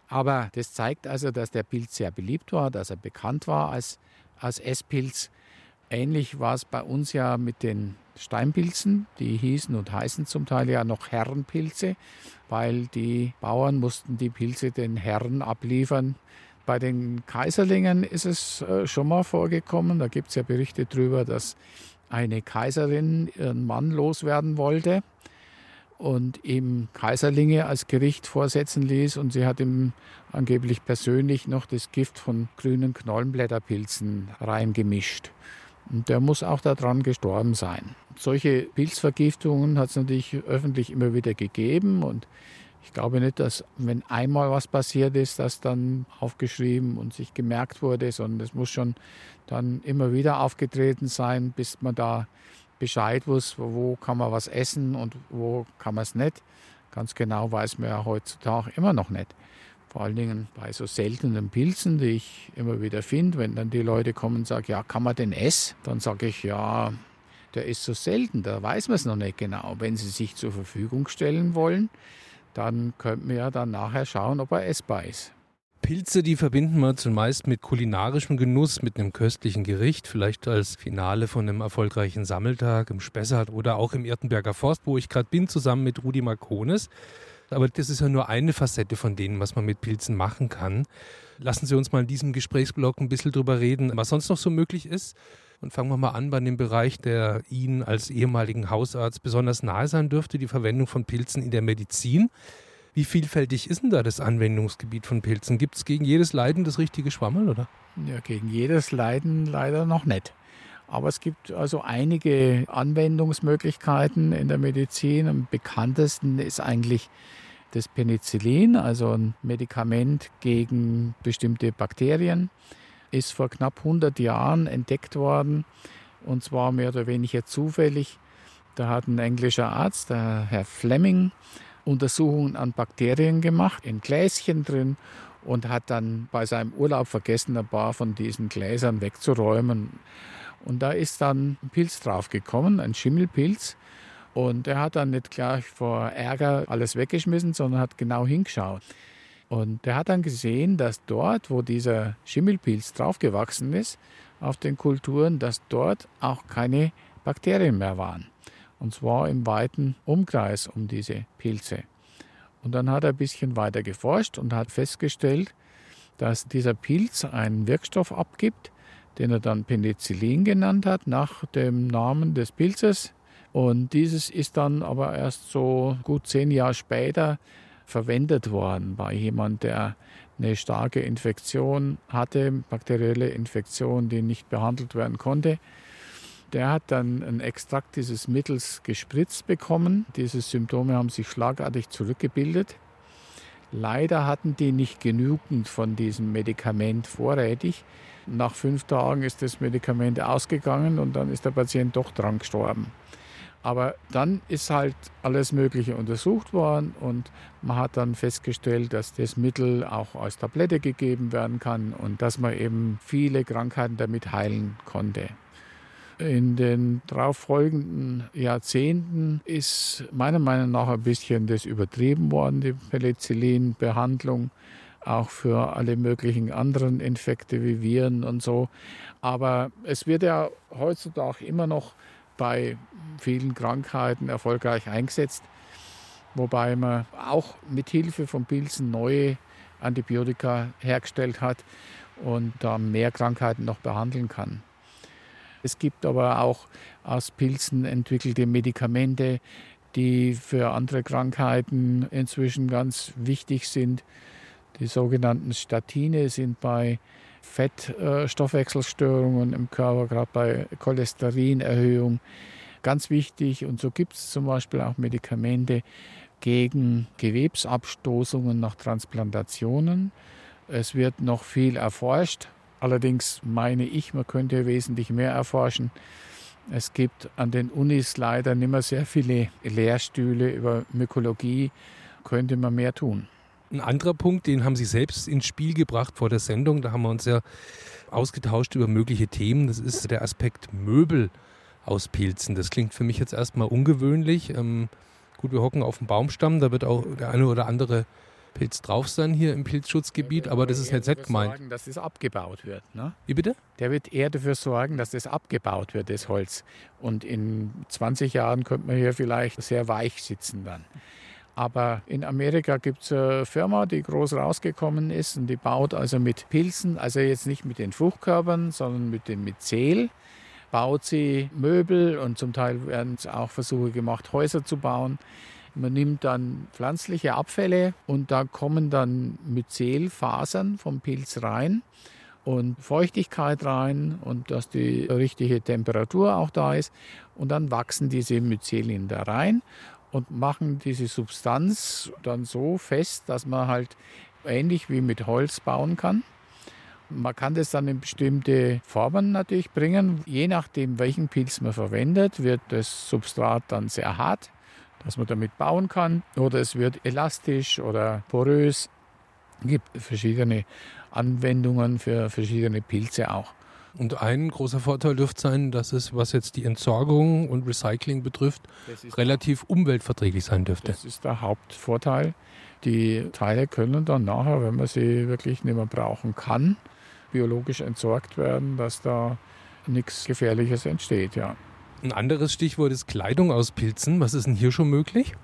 Aber das zeigt also, dass der Pilz sehr beliebt war, dass er bekannt war als, als Esspilz. Ähnlich war es bei uns ja mit den Steinpilzen, die hießen und heißen zum Teil ja noch Herrenpilze, weil die Bauern mussten die Pilze den Herren abliefern. Bei den Kaiserlingen ist es äh, schon mal vorgekommen, da gibt es ja Berichte darüber, dass eine Kaiserin ihren Mann loswerden wollte und ihm Kaiserlinge als Gericht vorsetzen ließ und sie hat ihm angeblich persönlich noch das Gift von grünen Knollenblätterpilzen reingemischt. Und der muss auch daran gestorben sein. Solche Pilzvergiftungen hat es natürlich öffentlich immer wieder gegeben und ich glaube nicht, dass wenn einmal was passiert ist, das dann aufgeschrieben und sich gemerkt wurde, sondern es muss schon dann immer wieder aufgetreten sein, bis man da Bescheid wusste, wo kann man was essen und wo kann man es nicht. Ganz genau weiß man ja heutzutage immer noch nicht. Vor allen Dingen bei so seltenen Pilzen, die ich immer wieder finde, wenn dann die Leute kommen und sagen, ja, kann man den essen? Dann sage ich, ja, der ist so selten, da weiß man es noch nicht genau. Wenn Sie sich zur Verfügung stellen wollen, dann könnten wir ja dann nachher schauen, ob er essbar ist. Pilze, die verbinden wir zumeist mit kulinarischem Genuss, mit einem köstlichen Gericht, vielleicht als Finale von einem erfolgreichen Sammeltag im Spessart oder auch im Irtenberger Forst, wo ich gerade bin, zusammen mit Rudi Marcones. Aber das ist ja nur eine Facette von denen, was man mit Pilzen machen kann. Lassen Sie uns mal in diesem Gesprächsblock ein bisschen drüber reden, was sonst noch so möglich ist. Und fangen wir mal an bei dem Bereich, der Ihnen als ehemaligen Hausarzt besonders nahe sein dürfte, die Verwendung von Pilzen in der Medizin. Wie vielfältig ist denn da das Anwendungsgebiet von Pilzen? Gibt es gegen jedes Leiden das richtige Schwammerl, oder? Ja, gegen jedes Leiden leider noch nicht. Aber es gibt also einige Anwendungsmöglichkeiten in der Medizin. Am bekanntesten ist eigentlich das Penicillin, also ein Medikament gegen bestimmte Bakterien, ist vor knapp 100 Jahren entdeckt worden und zwar mehr oder weniger zufällig. Da hat ein englischer Arzt, der Herr Fleming, Untersuchungen an Bakterien gemacht, in Gläschen drin und hat dann bei seinem Urlaub vergessen, ein paar von diesen Gläsern wegzuräumen. Und da ist dann ein Pilz draufgekommen, ein Schimmelpilz. Und er hat dann nicht gleich vor Ärger alles weggeschmissen, sondern hat genau hingeschaut. Und er hat dann gesehen, dass dort, wo dieser Schimmelpilz draufgewachsen ist, auf den Kulturen, dass dort auch keine Bakterien mehr waren. Und zwar im weiten Umkreis um diese Pilze. Und dann hat er ein bisschen weiter geforscht und hat festgestellt, dass dieser Pilz einen Wirkstoff abgibt, den er dann Penicillin genannt hat, nach dem Namen des Pilzes. Und dieses ist dann aber erst so gut zehn Jahre später verwendet worden bei jemand, der eine starke Infektion hatte, bakterielle Infektion, die nicht behandelt werden konnte. Der hat dann einen Extrakt dieses Mittels gespritzt bekommen. Diese Symptome haben sich schlagartig zurückgebildet. Leider hatten die nicht genügend von diesem Medikament vorrätig. Nach fünf Tagen ist das Medikament ausgegangen und dann ist der Patient doch dran gestorben. Aber dann ist halt alles Mögliche untersucht worden und man hat dann festgestellt, dass das Mittel auch als Tablette gegeben werden kann und dass man eben viele Krankheiten damit heilen konnte. In den darauffolgenden Jahrzehnten ist meiner Meinung nach ein bisschen das übertrieben worden, die Penicillin-Behandlung, auch für alle möglichen anderen Infekte wie Viren und so. Aber es wird ja heutzutage immer noch bei vielen Krankheiten erfolgreich eingesetzt, wobei man auch mit Hilfe von Pilzen neue Antibiotika hergestellt hat und da mehr Krankheiten noch behandeln kann. Es gibt aber auch aus Pilzen entwickelte Medikamente, die für andere Krankheiten inzwischen ganz wichtig sind. Die sogenannten Statine sind bei Fettstoffwechselstörungen im Körper, gerade bei Cholesterinerhöhung. Ganz wichtig. Und so gibt es zum Beispiel auch Medikamente gegen Gewebsabstoßungen nach Transplantationen. Es wird noch viel erforscht. Allerdings meine ich, man könnte wesentlich mehr erforschen. Es gibt an den Unis leider nicht mehr sehr viele Lehrstühle über Mykologie. Könnte man mehr tun. Ein anderer Punkt, den haben Sie selbst ins Spiel gebracht vor der Sendung. Da haben wir uns ja ausgetauscht über mögliche Themen. Das ist der Aspekt Möbel aus Pilzen. Das klingt für mich jetzt erstmal ungewöhnlich. Ähm, gut, wir hocken auf dem Baumstamm, da wird auch der eine oder andere Pilz drauf sein hier im Pilzschutzgebiet, aber das ist jetzt nicht gemeint. Sorgen, dass das abgebaut wird. Ne? Wie bitte? Der wird eher dafür sorgen, dass das abgebaut wird, das Holz. Und in 20 Jahren könnte man hier vielleicht sehr weich sitzen dann. Aber in Amerika gibt es eine Firma, die groß rausgekommen ist und die baut also mit Pilzen, also jetzt nicht mit den Fruchtkörpern, sondern mit dem Myzel, baut sie Möbel und zum Teil werden auch Versuche gemacht, Häuser zu bauen. Man nimmt dann pflanzliche Abfälle und da kommen dann Myzelfasern vom Pilz rein und Feuchtigkeit rein und dass die richtige Temperatur auch da ist. Und dann wachsen diese Myzelien da rein und machen diese Substanz dann so fest, dass man halt ähnlich wie mit Holz bauen kann. Man kann das dann in bestimmte Formen natürlich bringen. Je nachdem, welchen Pilz man verwendet, wird das Substrat dann sehr hart dass man damit bauen kann. Oder es wird elastisch oder porös. Es gibt verschiedene Anwendungen für verschiedene Pilze auch. Und ein großer Vorteil dürfte sein, dass es, was jetzt die Entsorgung und Recycling betrifft, relativ umweltverträglich sein dürfte. Das ist der Hauptvorteil. Die Teile können dann nachher, wenn man sie wirklich nicht mehr brauchen kann, biologisch entsorgt werden, dass da nichts Gefährliches entsteht. Ja. Ein anderes Stichwort ist Kleidung aus Pilzen. Was ist denn hier schon möglich?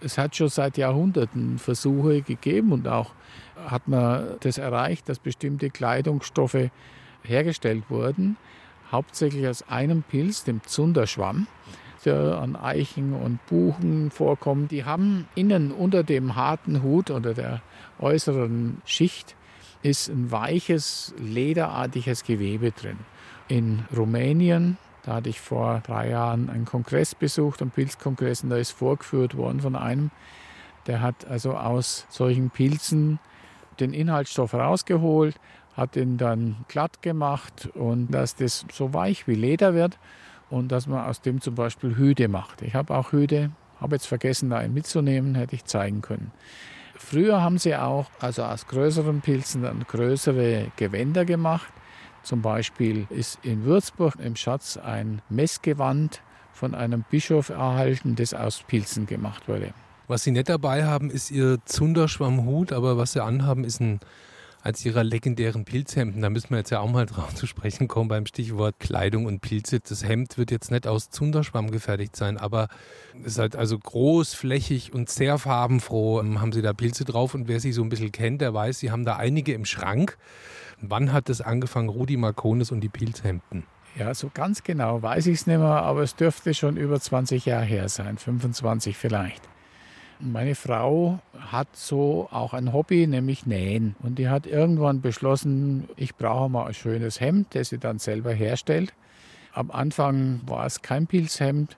Es hat schon seit Jahrhunderten Versuche gegeben und auch hat man das erreicht, dass bestimmte Kleidungsstoffe hergestellt wurden, hauptsächlich aus einem Pilz, dem Zunderschwamm, der an Eichen und Buchen vorkommt. Die haben innen unter dem harten Hut oder der äußeren Schicht ist ein weiches, lederartiges Gewebe drin. In Rumänien da hatte ich vor drei Jahren einen Kongress besucht, einen Pilzkongress, und da ist vorgeführt worden von einem, der hat also aus solchen Pilzen den Inhaltsstoff rausgeholt, hat ihn dann glatt gemacht und dass das so weich wie Leder wird und dass man aus dem zum Beispiel Hüte macht. Ich habe auch Hüte, habe jetzt vergessen, da einen mitzunehmen, hätte ich zeigen können. Früher haben sie auch, also aus größeren Pilzen, dann größere Gewänder gemacht. Zum Beispiel ist in Würzburg im Schatz ein Messgewand von einem Bischof erhalten, das aus Pilzen gemacht wurde. Was Sie nicht dabei haben, ist Ihr Zunderschwammhut, aber was Sie anhaben, ist ein als ihrer legendären Pilzhemden. Da müssen wir jetzt ja auch mal drauf zu sprechen kommen beim Stichwort Kleidung und Pilze. Das Hemd wird jetzt nicht aus Zunderschwamm gefertigt sein, aber es ist halt also großflächig und sehr farbenfroh. Ähm, haben sie da Pilze drauf und wer sie so ein bisschen kennt, der weiß, sie haben da einige im Schrank. Wann hat es angefangen, Rudi Marconis und die Pilzhemden? Ja, so ganz genau weiß ich es nicht mehr, aber es dürfte schon über 20 Jahre her sein, 25 vielleicht. Meine Frau hat so auch ein Hobby, nämlich Nähen. Und die hat irgendwann beschlossen, ich brauche mal ein schönes Hemd, das sie dann selber herstellt. Am Anfang war es kein Pilzhemd,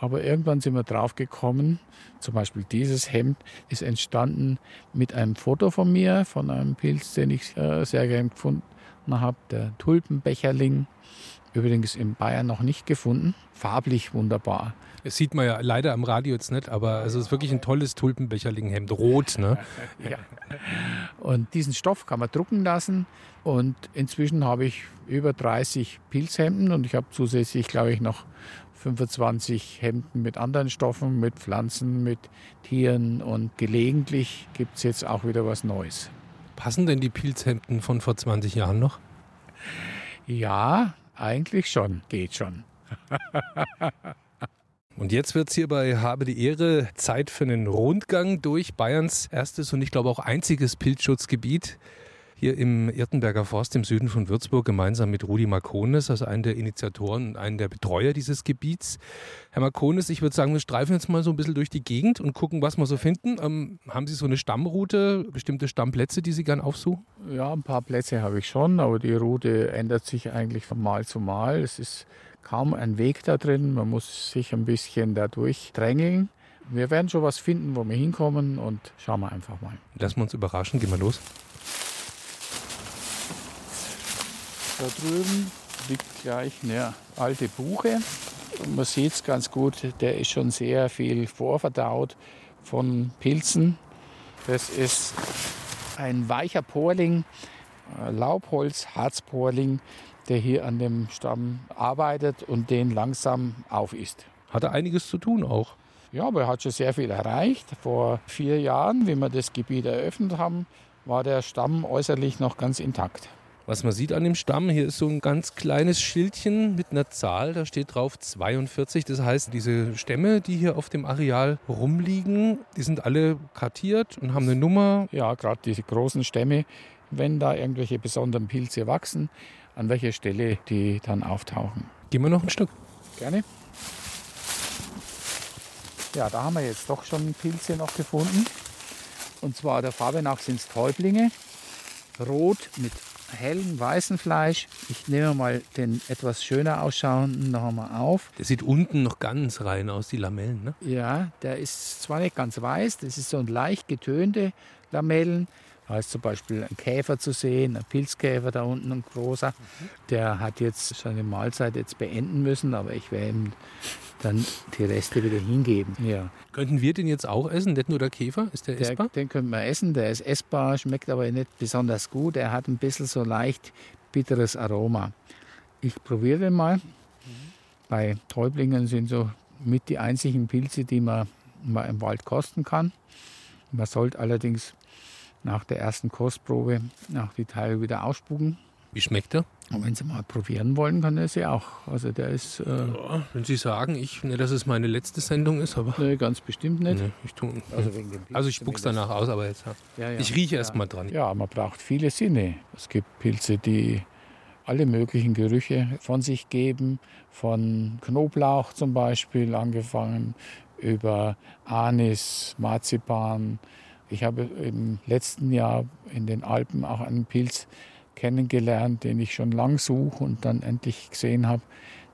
aber irgendwann sind wir drauf gekommen, zum Beispiel dieses Hemd ist entstanden mit einem Foto von mir, von einem Pilz, den ich äh, sehr gern gefunden habe, der Tulpenbecherling. Übrigens in Bayern noch nicht gefunden. Farblich wunderbar. Das sieht man ja leider am Radio jetzt nicht, aber es ist wirklich ein tolles Tulpenbecherlinghemd, rot. Ne? ja. Und diesen Stoff kann man drucken lassen. Und inzwischen habe ich über 30 Pilzhemden und ich habe zusätzlich, glaube ich, noch 25 Hemden mit anderen Stoffen, mit Pflanzen, mit Tieren und gelegentlich gibt es jetzt auch wieder was Neues. Passen denn die Pilzhemden von vor 20 Jahren noch? Ja, eigentlich schon, geht schon. Und jetzt wird es hier bei Habe die Ehre Zeit für einen Rundgang durch Bayerns erstes und ich glaube auch einziges Pilzschutzgebiet. hier im Irtenberger Forst im Süden von Würzburg gemeinsam mit Rudi Marcones, also einem der Initiatoren und einem der Betreuer dieses Gebiets. Herr Marcones, ich würde sagen, wir streifen jetzt mal so ein bisschen durch die Gegend und gucken, was wir so finden. Ähm, haben Sie so eine Stammroute, bestimmte Stammplätze, die Sie gern aufsuchen? Ja, ein paar Plätze habe ich schon, aber die Route ändert sich eigentlich von Mal zu Mal. Es ist kaum ein Weg da drin. Man muss sich ein bisschen dadurch drängeln. Wir werden schon was finden, wo wir hinkommen und schauen wir einfach mal. Lassen wir uns überraschen, gehen wir los. Da drüben liegt gleich eine alte Buche. Man sieht es ganz gut, der ist schon sehr viel vorverdaut von Pilzen. Das ist ein weicher Porling, Laubholz, Harzporling, der hier an dem Stamm arbeitet und den langsam aufisst. Hat er einiges zu tun auch? Ja, aber er hat schon sehr viel erreicht. Vor vier Jahren, wie wir das Gebiet eröffnet haben, war der Stamm äußerlich noch ganz intakt. Was man sieht an dem Stamm, hier ist so ein ganz kleines Schildchen mit einer Zahl, da steht drauf 42. Das heißt, diese Stämme, die hier auf dem Areal rumliegen, die sind alle kartiert und haben eine Nummer. Ja, gerade diese großen Stämme, wenn da irgendwelche besonderen Pilze wachsen, an welcher Stelle die dann auftauchen. Gehen wir noch ein Stück. Gerne. Ja, da haben wir jetzt doch schon Pilze noch gefunden. Und zwar der Farbe nach sind es Täublinge. Rot mit hellem weißen Fleisch. Ich nehme mal den etwas schöner ausschauenden noch einmal auf. Der sieht unten noch ganz rein aus, die Lamellen, ne? Ja, der ist zwar nicht ganz weiß, das ist so ein leicht getönte Lamellen. Da ist zum Beispiel ein Käfer zu sehen, ein Pilzkäfer da unten, ein großer. Der hat jetzt seine Mahlzeit jetzt beenden müssen, aber ich werde ihm dann die Reste wieder hingeben. Ja. Könnten wir den jetzt auch essen, nicht nur der Käfer? Ist der, Der, essbar? den können wir essen, der ist essbar, schmeckt aber nicht besonders gut. Er hat ein bisschen so leicht bitteres Aroma. Ich probiere den mal. Bei Täublingen sind so mit die einzigen Pilze, die man mal im Wald kosten kann. Man sollte allerdings nach der ersten Kostprobe nach die Teile wieder ausspucken. Wie schmeckt er? Und wenn Sie mal probieren wollen, kann er sie auch. Also der ist äh, Ja, wenn Sie sagen, ich, ne, dass es meine letzte Sendung ist, aber. nee, ganz bestimmt nicht. Nee, ich tu, Also, wegen dem Pilz also ich spuck's danach aus, aber jetzt. Ja. Ja, ja. Ich rieche ja. erst mal dran. Ja, man braucht viele Sinne. Es gibt Pilze, die alle möglichen Gerüche von sich geben, von Knoblauch zum Beispiel angefangen, über Anis, Marzipan. Ich habe im letzten Jahr in den Alpen auch einen Pilz kennengelernt, den ich schon lang suche und dann endlich gesehen habe,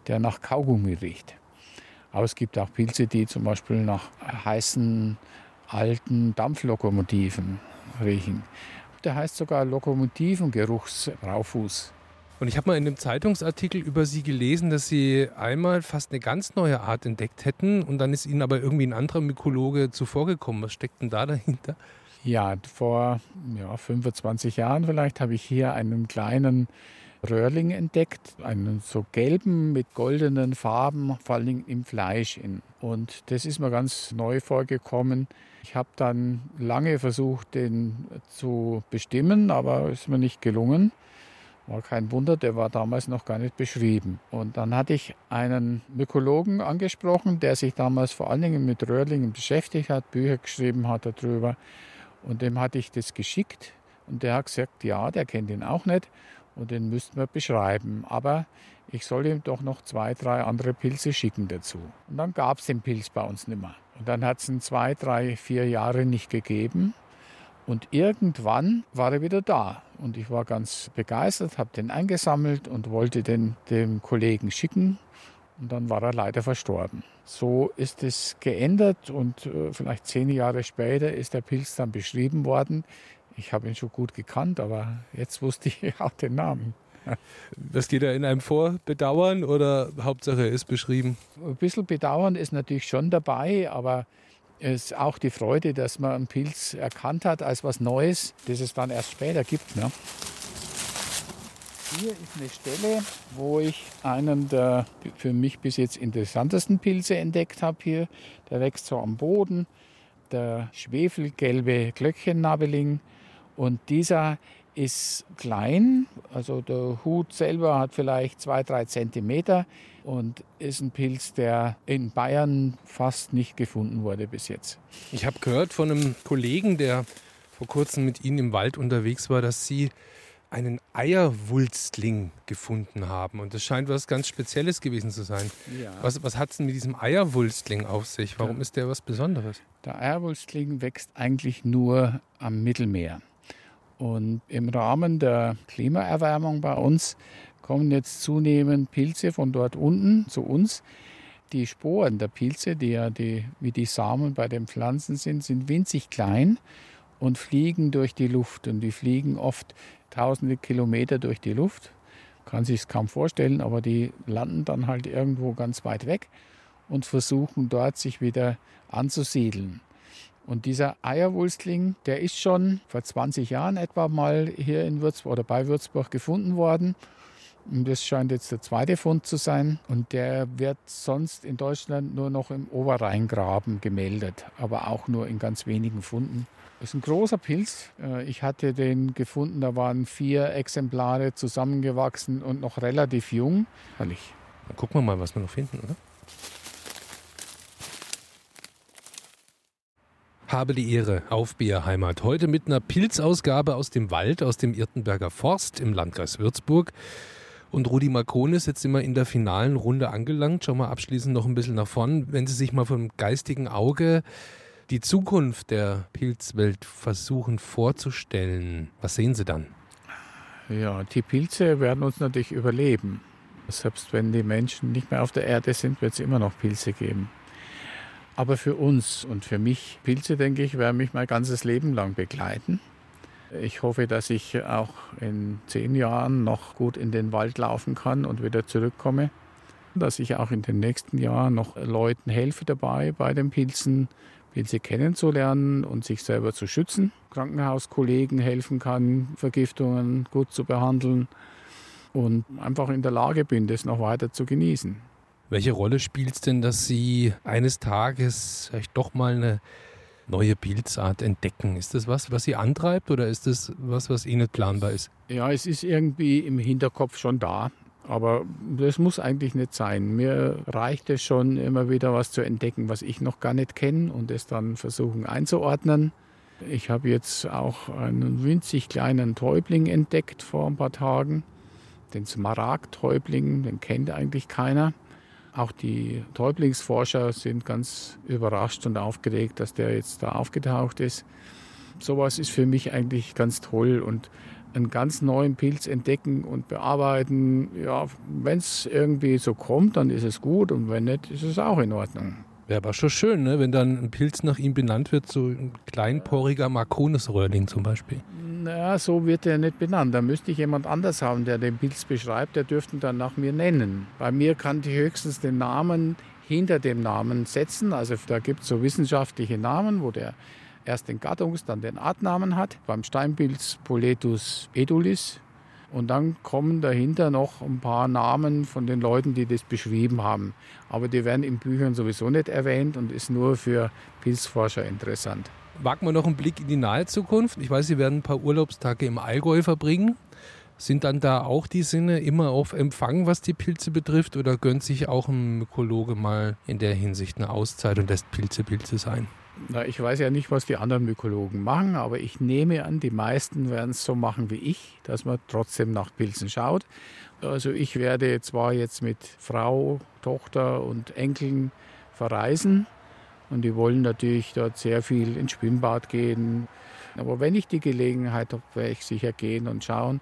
der nach Kaugummi riecht. Aber es gibt auch Pilze, die zum Beispiel nach heißen alten Dampflokomotiven riechen. Der heißt sogar Lokomotivengeruchsraufuß. Und ich habe mal in einem Zeitungsartikel über Sie gelesen, dass Sie einmal fast eine ganz neue Art entdeckt hätten und dann ist Ihnen aber irgendwie ein anderer Mykologe zuvorgekommen. Was steckt denn da dahinter? Ja, vor ja, 25 Jahren vielleicht habe ich hier einen kleinen Röhrling entdeckt, einen so gelben mit goldenen Farben, vor allem im Fleisch. In. Und das ist mir ganz neu vorgekommen. Ich habe dann lange versucht, den zu bestimmen, aber ist mir nicht gelungen. War kein Wunder, der war damals noch gar nicht beschrieben. Und dann hatte ich einen Mykologen angesprochen, der sich damals vor allen Dingen mit Röhrlingen beschäftigt hat, Bücher geschrieben hat darüber. Und dem hatte ich das geschickt. Und der hat gesagt, ja, der kennt ihn auch nicht. Und den müssten wir beschreiben. Aber ich soll ihm doch noch zwei, drei andere Pilze schicken dazu. Und dann gab es den Pilz bei uns nicht mehr. Und dann hat es ihn zwei, drei, vier Jahre nicht gegeben. Und irgendwann war er wieder da. Und ich war ganz begeistert, habe den eingesammelt und wollte den dem Kollegen schicken. Und dann war er leider verstorben. So ist es geändert und äh, vielleicht zehn Jahre später ist der Pilz dann beschrieben worden. Ich habe ihn schon gut gekannt, aber jetzt wusste ich auch den Namen. Das geht ja in einem vor bedauern oder Hauptsache er ist beschrieben? Ein bisschen Bedauern ist natürlich schon dabei, aber ist auch die Freude, dass man einen Pilz erkannt hat als was Neues, das es dann erst später gibt. Ne? Hier ist eine Stelle, wo ich einen der für mich bis jetzt interessantesten Pilze entdeckt habe hier. Der wächst so am Boden, der schwefelgelbe Glöckchennabeling. Und dieser ist klein, also der Hut selber hat vielleicht zwei, drei Zentimeter und ist ein Pilz, der in Bayern fast nicht gefunden wurde bis jetzt. Ich habe gehört von einem Kollegen, der vor kurzem mit Ihnen im Wald unterwegs war, dass Sie einen Eierwulstling gefunden haben. Und das scheint was ganz Spezielles gewesen zu sein. Ja. Was, was hat es denn mit diesem Eierwulstling auf sich? Warum ja. ist der was Besonderes? Der Eierwulstling wächst eigentlich nur am Mittelmeer. Und im Rahmen der Klimaerwärmung bei uns kommen jetzt zunehmend Pilze von dort unten zu uns. Die Sporen der Pilze, die ja die, wie die Samen bei den Pflanzen sind, sind winzig klein und fliegen durch die Luft. Und die fliegen oft tausende Kilometer durch die Luft. Kann sich es kaum vorstellen, aber die landen dann halt irgendwo ganz weit weg und versuchen dort sich wieder anzusiedeln. Und dieser Eierwulstling, der ist schon vor 20 Jahren etwa mal hier in Würzburg oder bei Würzburg gefunden worden. Und das scheint jetzt der zweite Fund zu sein. Und der wird sonst in Deutschland nur noch im Oberrheingraben gemeldet, aber auch nur in ganz wenigen Funden. Das ist ein großer Pilz. Äh, ich hatte den gefunden, da waren vier Exemplare zusammengewachsen und noch relativ jung. Herrlich. Dann gucken wir mal, was wir noch finden, oder? Habe die Ehre auf Bierheimat. Heute mit einer Pilzausgabe aus dem Wald, aus dem Irtenberger Forst im Landkreis Würzburg. Und Rudi Makron ist jetzt immer in der finalen Runde angelangt. Schauen wir abschließend noch ein bisschen nach vorn. Wenn Sie sich mal vom geistigen Auge die Zukunft der Pilzwelt versuchen vorzustellen, was sehen Sie dann? Ja, die Pilze werden uns natürlich überleben. Selbst wenn die Menschen nicht mehr auf der Erde sind, wird es immer noch Pilze geben. Aber für uns und für mich, Pilze, denke ich, werden mich mein ganzes Leben lang begleiten. Ich hoffe, dass ich auch in zehn Jahren noch gut in den Wald laufen kann und wieder zurückkomme. Dass ich auch in den nächsten Jahren noch Leuten helfe dabei bei den Pilzen, Pilze kennenzulernen und sich selber zu schützen. Krankenhauskollegen helfen kann, Vergiftungen gut zu behandeln und einfach in der Lage bin, das noch weiter zu genießen. Welche Rolle spielt es denn, dass Sie eines Tages vielleicht doch mal eine neue Pilzart entdecken? Ist das was, was Sie antreibt oder ist das was, was eh nicht planbar ist? Ja, es ist irgendwie im Hinterkopf schon da. Aber das muss eigentlich nicht sein. Mir reicht es schon, immer wieder was zu entdecken, was ich noch gar nicht kenne und es dann versuchen einzuordnen. Ich habe jetzt auch einen winzig kleinen Täubling entdeckt vor ein paar Tagen. Den Smaragd-Täubling, den kennt eigentlich keiner. Auch die Täublingsforscher sind ganz überrascht und aufgeregt, dass der jetzt da aufgetaucht ist. Sowas ist für mich eigentlich ganz toll und einen ganz neuen Pilz entdecken und bearbeiten. Ja, wenn es irgendwie so kommt, dann ist es gut und wenn nicht, ist es auch in Ordnung. Wäre aber schon schön, ne? wenn dann ein Pilz nach ihm benannt wird, so ein kleinporiger Marconis-Röhrling zum Beispiel. Naja, so wird er nicht benannt. Da müsste ich jemand anders haben, der den Pilz beschreibt. Der dürfte ihn dann nach mir nennen. Bei mir kann ich höchstens den Namen hinter dem Namen setzen. Also da gibt es so wissenschaftliche Namen, wo der erst den Gattungs-, dann den Artnamen hat. Beim Steinpilz Poletus edulis. Und dann kommen dahinter noch ein paar Namen von den Leuten, die das beschrieben haben. Aber die werden in Büchern sowieso nicht erwähnt und ist nur für Pilzforscher interessant. Wagen wir noch einen Blick in die nahe Zukunft. Ich weiß, Sie werden ein paar Urlaubstage im Allgäu verbringen. Sind dann da auch die Sinne immer auf Empfang, was die Pilze betrifft? Oder gönnt sich auch ein Mykologe mal in der Hinsicht eine Auszeit und lässt Pilze Pilze sein? Na, ich weiß ja nicht, was die anderen Mykologen machen, aber ich nehme an, die meisten werden es so machen wie ich, dass man trotzdem nach Pilzen schaut. Also ich werde zwar jetzt mit Frau, Tochter und Enkeln verreisen und die wollen natürlich dort sehr viel ins Schwimmbad gehen. Aber wenn ich die Gelegenheit habe, werde ich sicher gehen und schauen,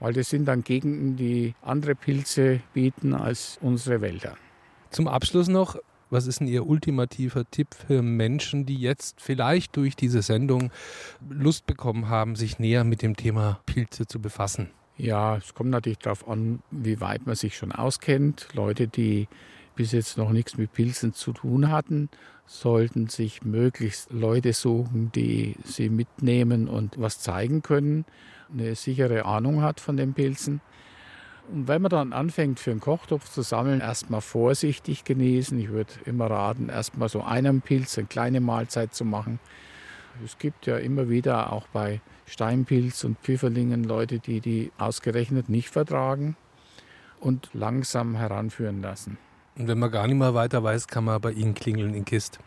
weil das sind dann Gegenden, die andere Pilze bieten als unsere Wälder. Zum Abschluss noch, was ist denn Ihr ultimativer Tipp für Menschen, die jetzt vielleicht durch diese Sendung Lust bekommen haben, sich näher mit dem Thema Pilze zu befassen? Ja, es kommt natürlich darauf an, wie weit man sich schon auskennt. Leute, die bis jetzt noch nichts mit Pilzen zu tun hatten, sollten sich möglichst Leute suchen, die sie mitnehmen und was zeigen können, eine sichere Ahnung hat von den Pilzen. Und wenn man dann anfängt, für einen Kochtopf zu sammeln, erstmal vorsichtig genießen. Ich würde immer raten, erstmal so einen Pilz, eine kleine Mahlzeit zu machen. Es gibt ja immer wieder auch bei Steinpilz und Pfifferlingen Leute, die die ausgerechnet nicht vertragen und langsam heranführen lassen. Und wenn man gar nicht mehr weiter weiß, kann man bei Ihnen klingeln in Kist.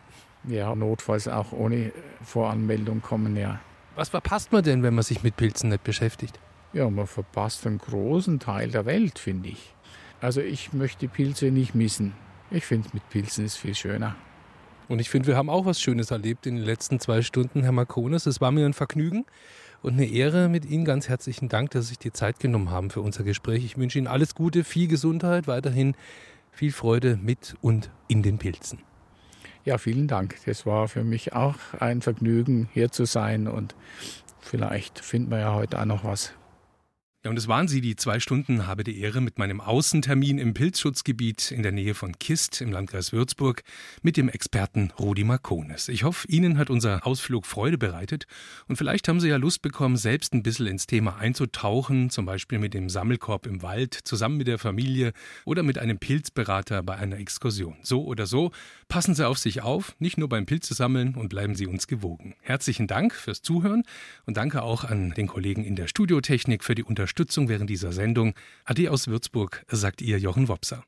Ja, notfalls auch ohne Voranmeldung kommen, ja. Was verpasst man denn, wenn man sich mit Pilzen nicht beschäftigt? Ja, man verpasst einen großen Teil der Welt, finde ich. Also ich möchte Pilze nicht missen. Ich finde, mit Pilzen ist viel schöner. Und ich finde, wir haben auch was Schönes erlebt in den letzten zwei Stunden, Herr Marconis. Es war mir ein Vergnügen und eine Ehre mit Ihnen. Ganz herzlichen Dank, dass Sie sich die Zeit genommen haben für unser Gespräch. Ich wünsche Ihnen alles Gute, viel Gesundheit, weiterhin viel Freude mit und in den Pilzen. Ja, vielen Dank. Das war für mich auch ein Vergnügen, hier zu sein und vielleicht finden wir ja heute auch noch was. Ja, und es waren sie, die zwei Stunden habe die Ehre mit meinem Außentermin im Pilzschutzgebiet in der Nähe von Kist im Landkreis Würzburg mit dem Experten Rudi Marcones. Ich hoffe, Ihnen hat unser Ausflug Freude bereitet und vielleicht haben Sie ja Lust bekommen, selbst ein bisschen ins Thema einzutauchen, zum Beispiel mit dem Sammelkorb im Wald, zusammen mit der Familie oder mit einem Pilzberater bei einer Exkursion. So oder so, passen Sie auf sich auf, nicht nur beim Pilzesammeln und bleiben Sie uns gewogen. Herzlichen Dank fürs Zuhören und danke auch an den Kollegen in der Studiotechnik für die Unterstützung Unterstützung während dieser Sendung. Ade aus Würzburg, sagt ihr Jochen Wopser.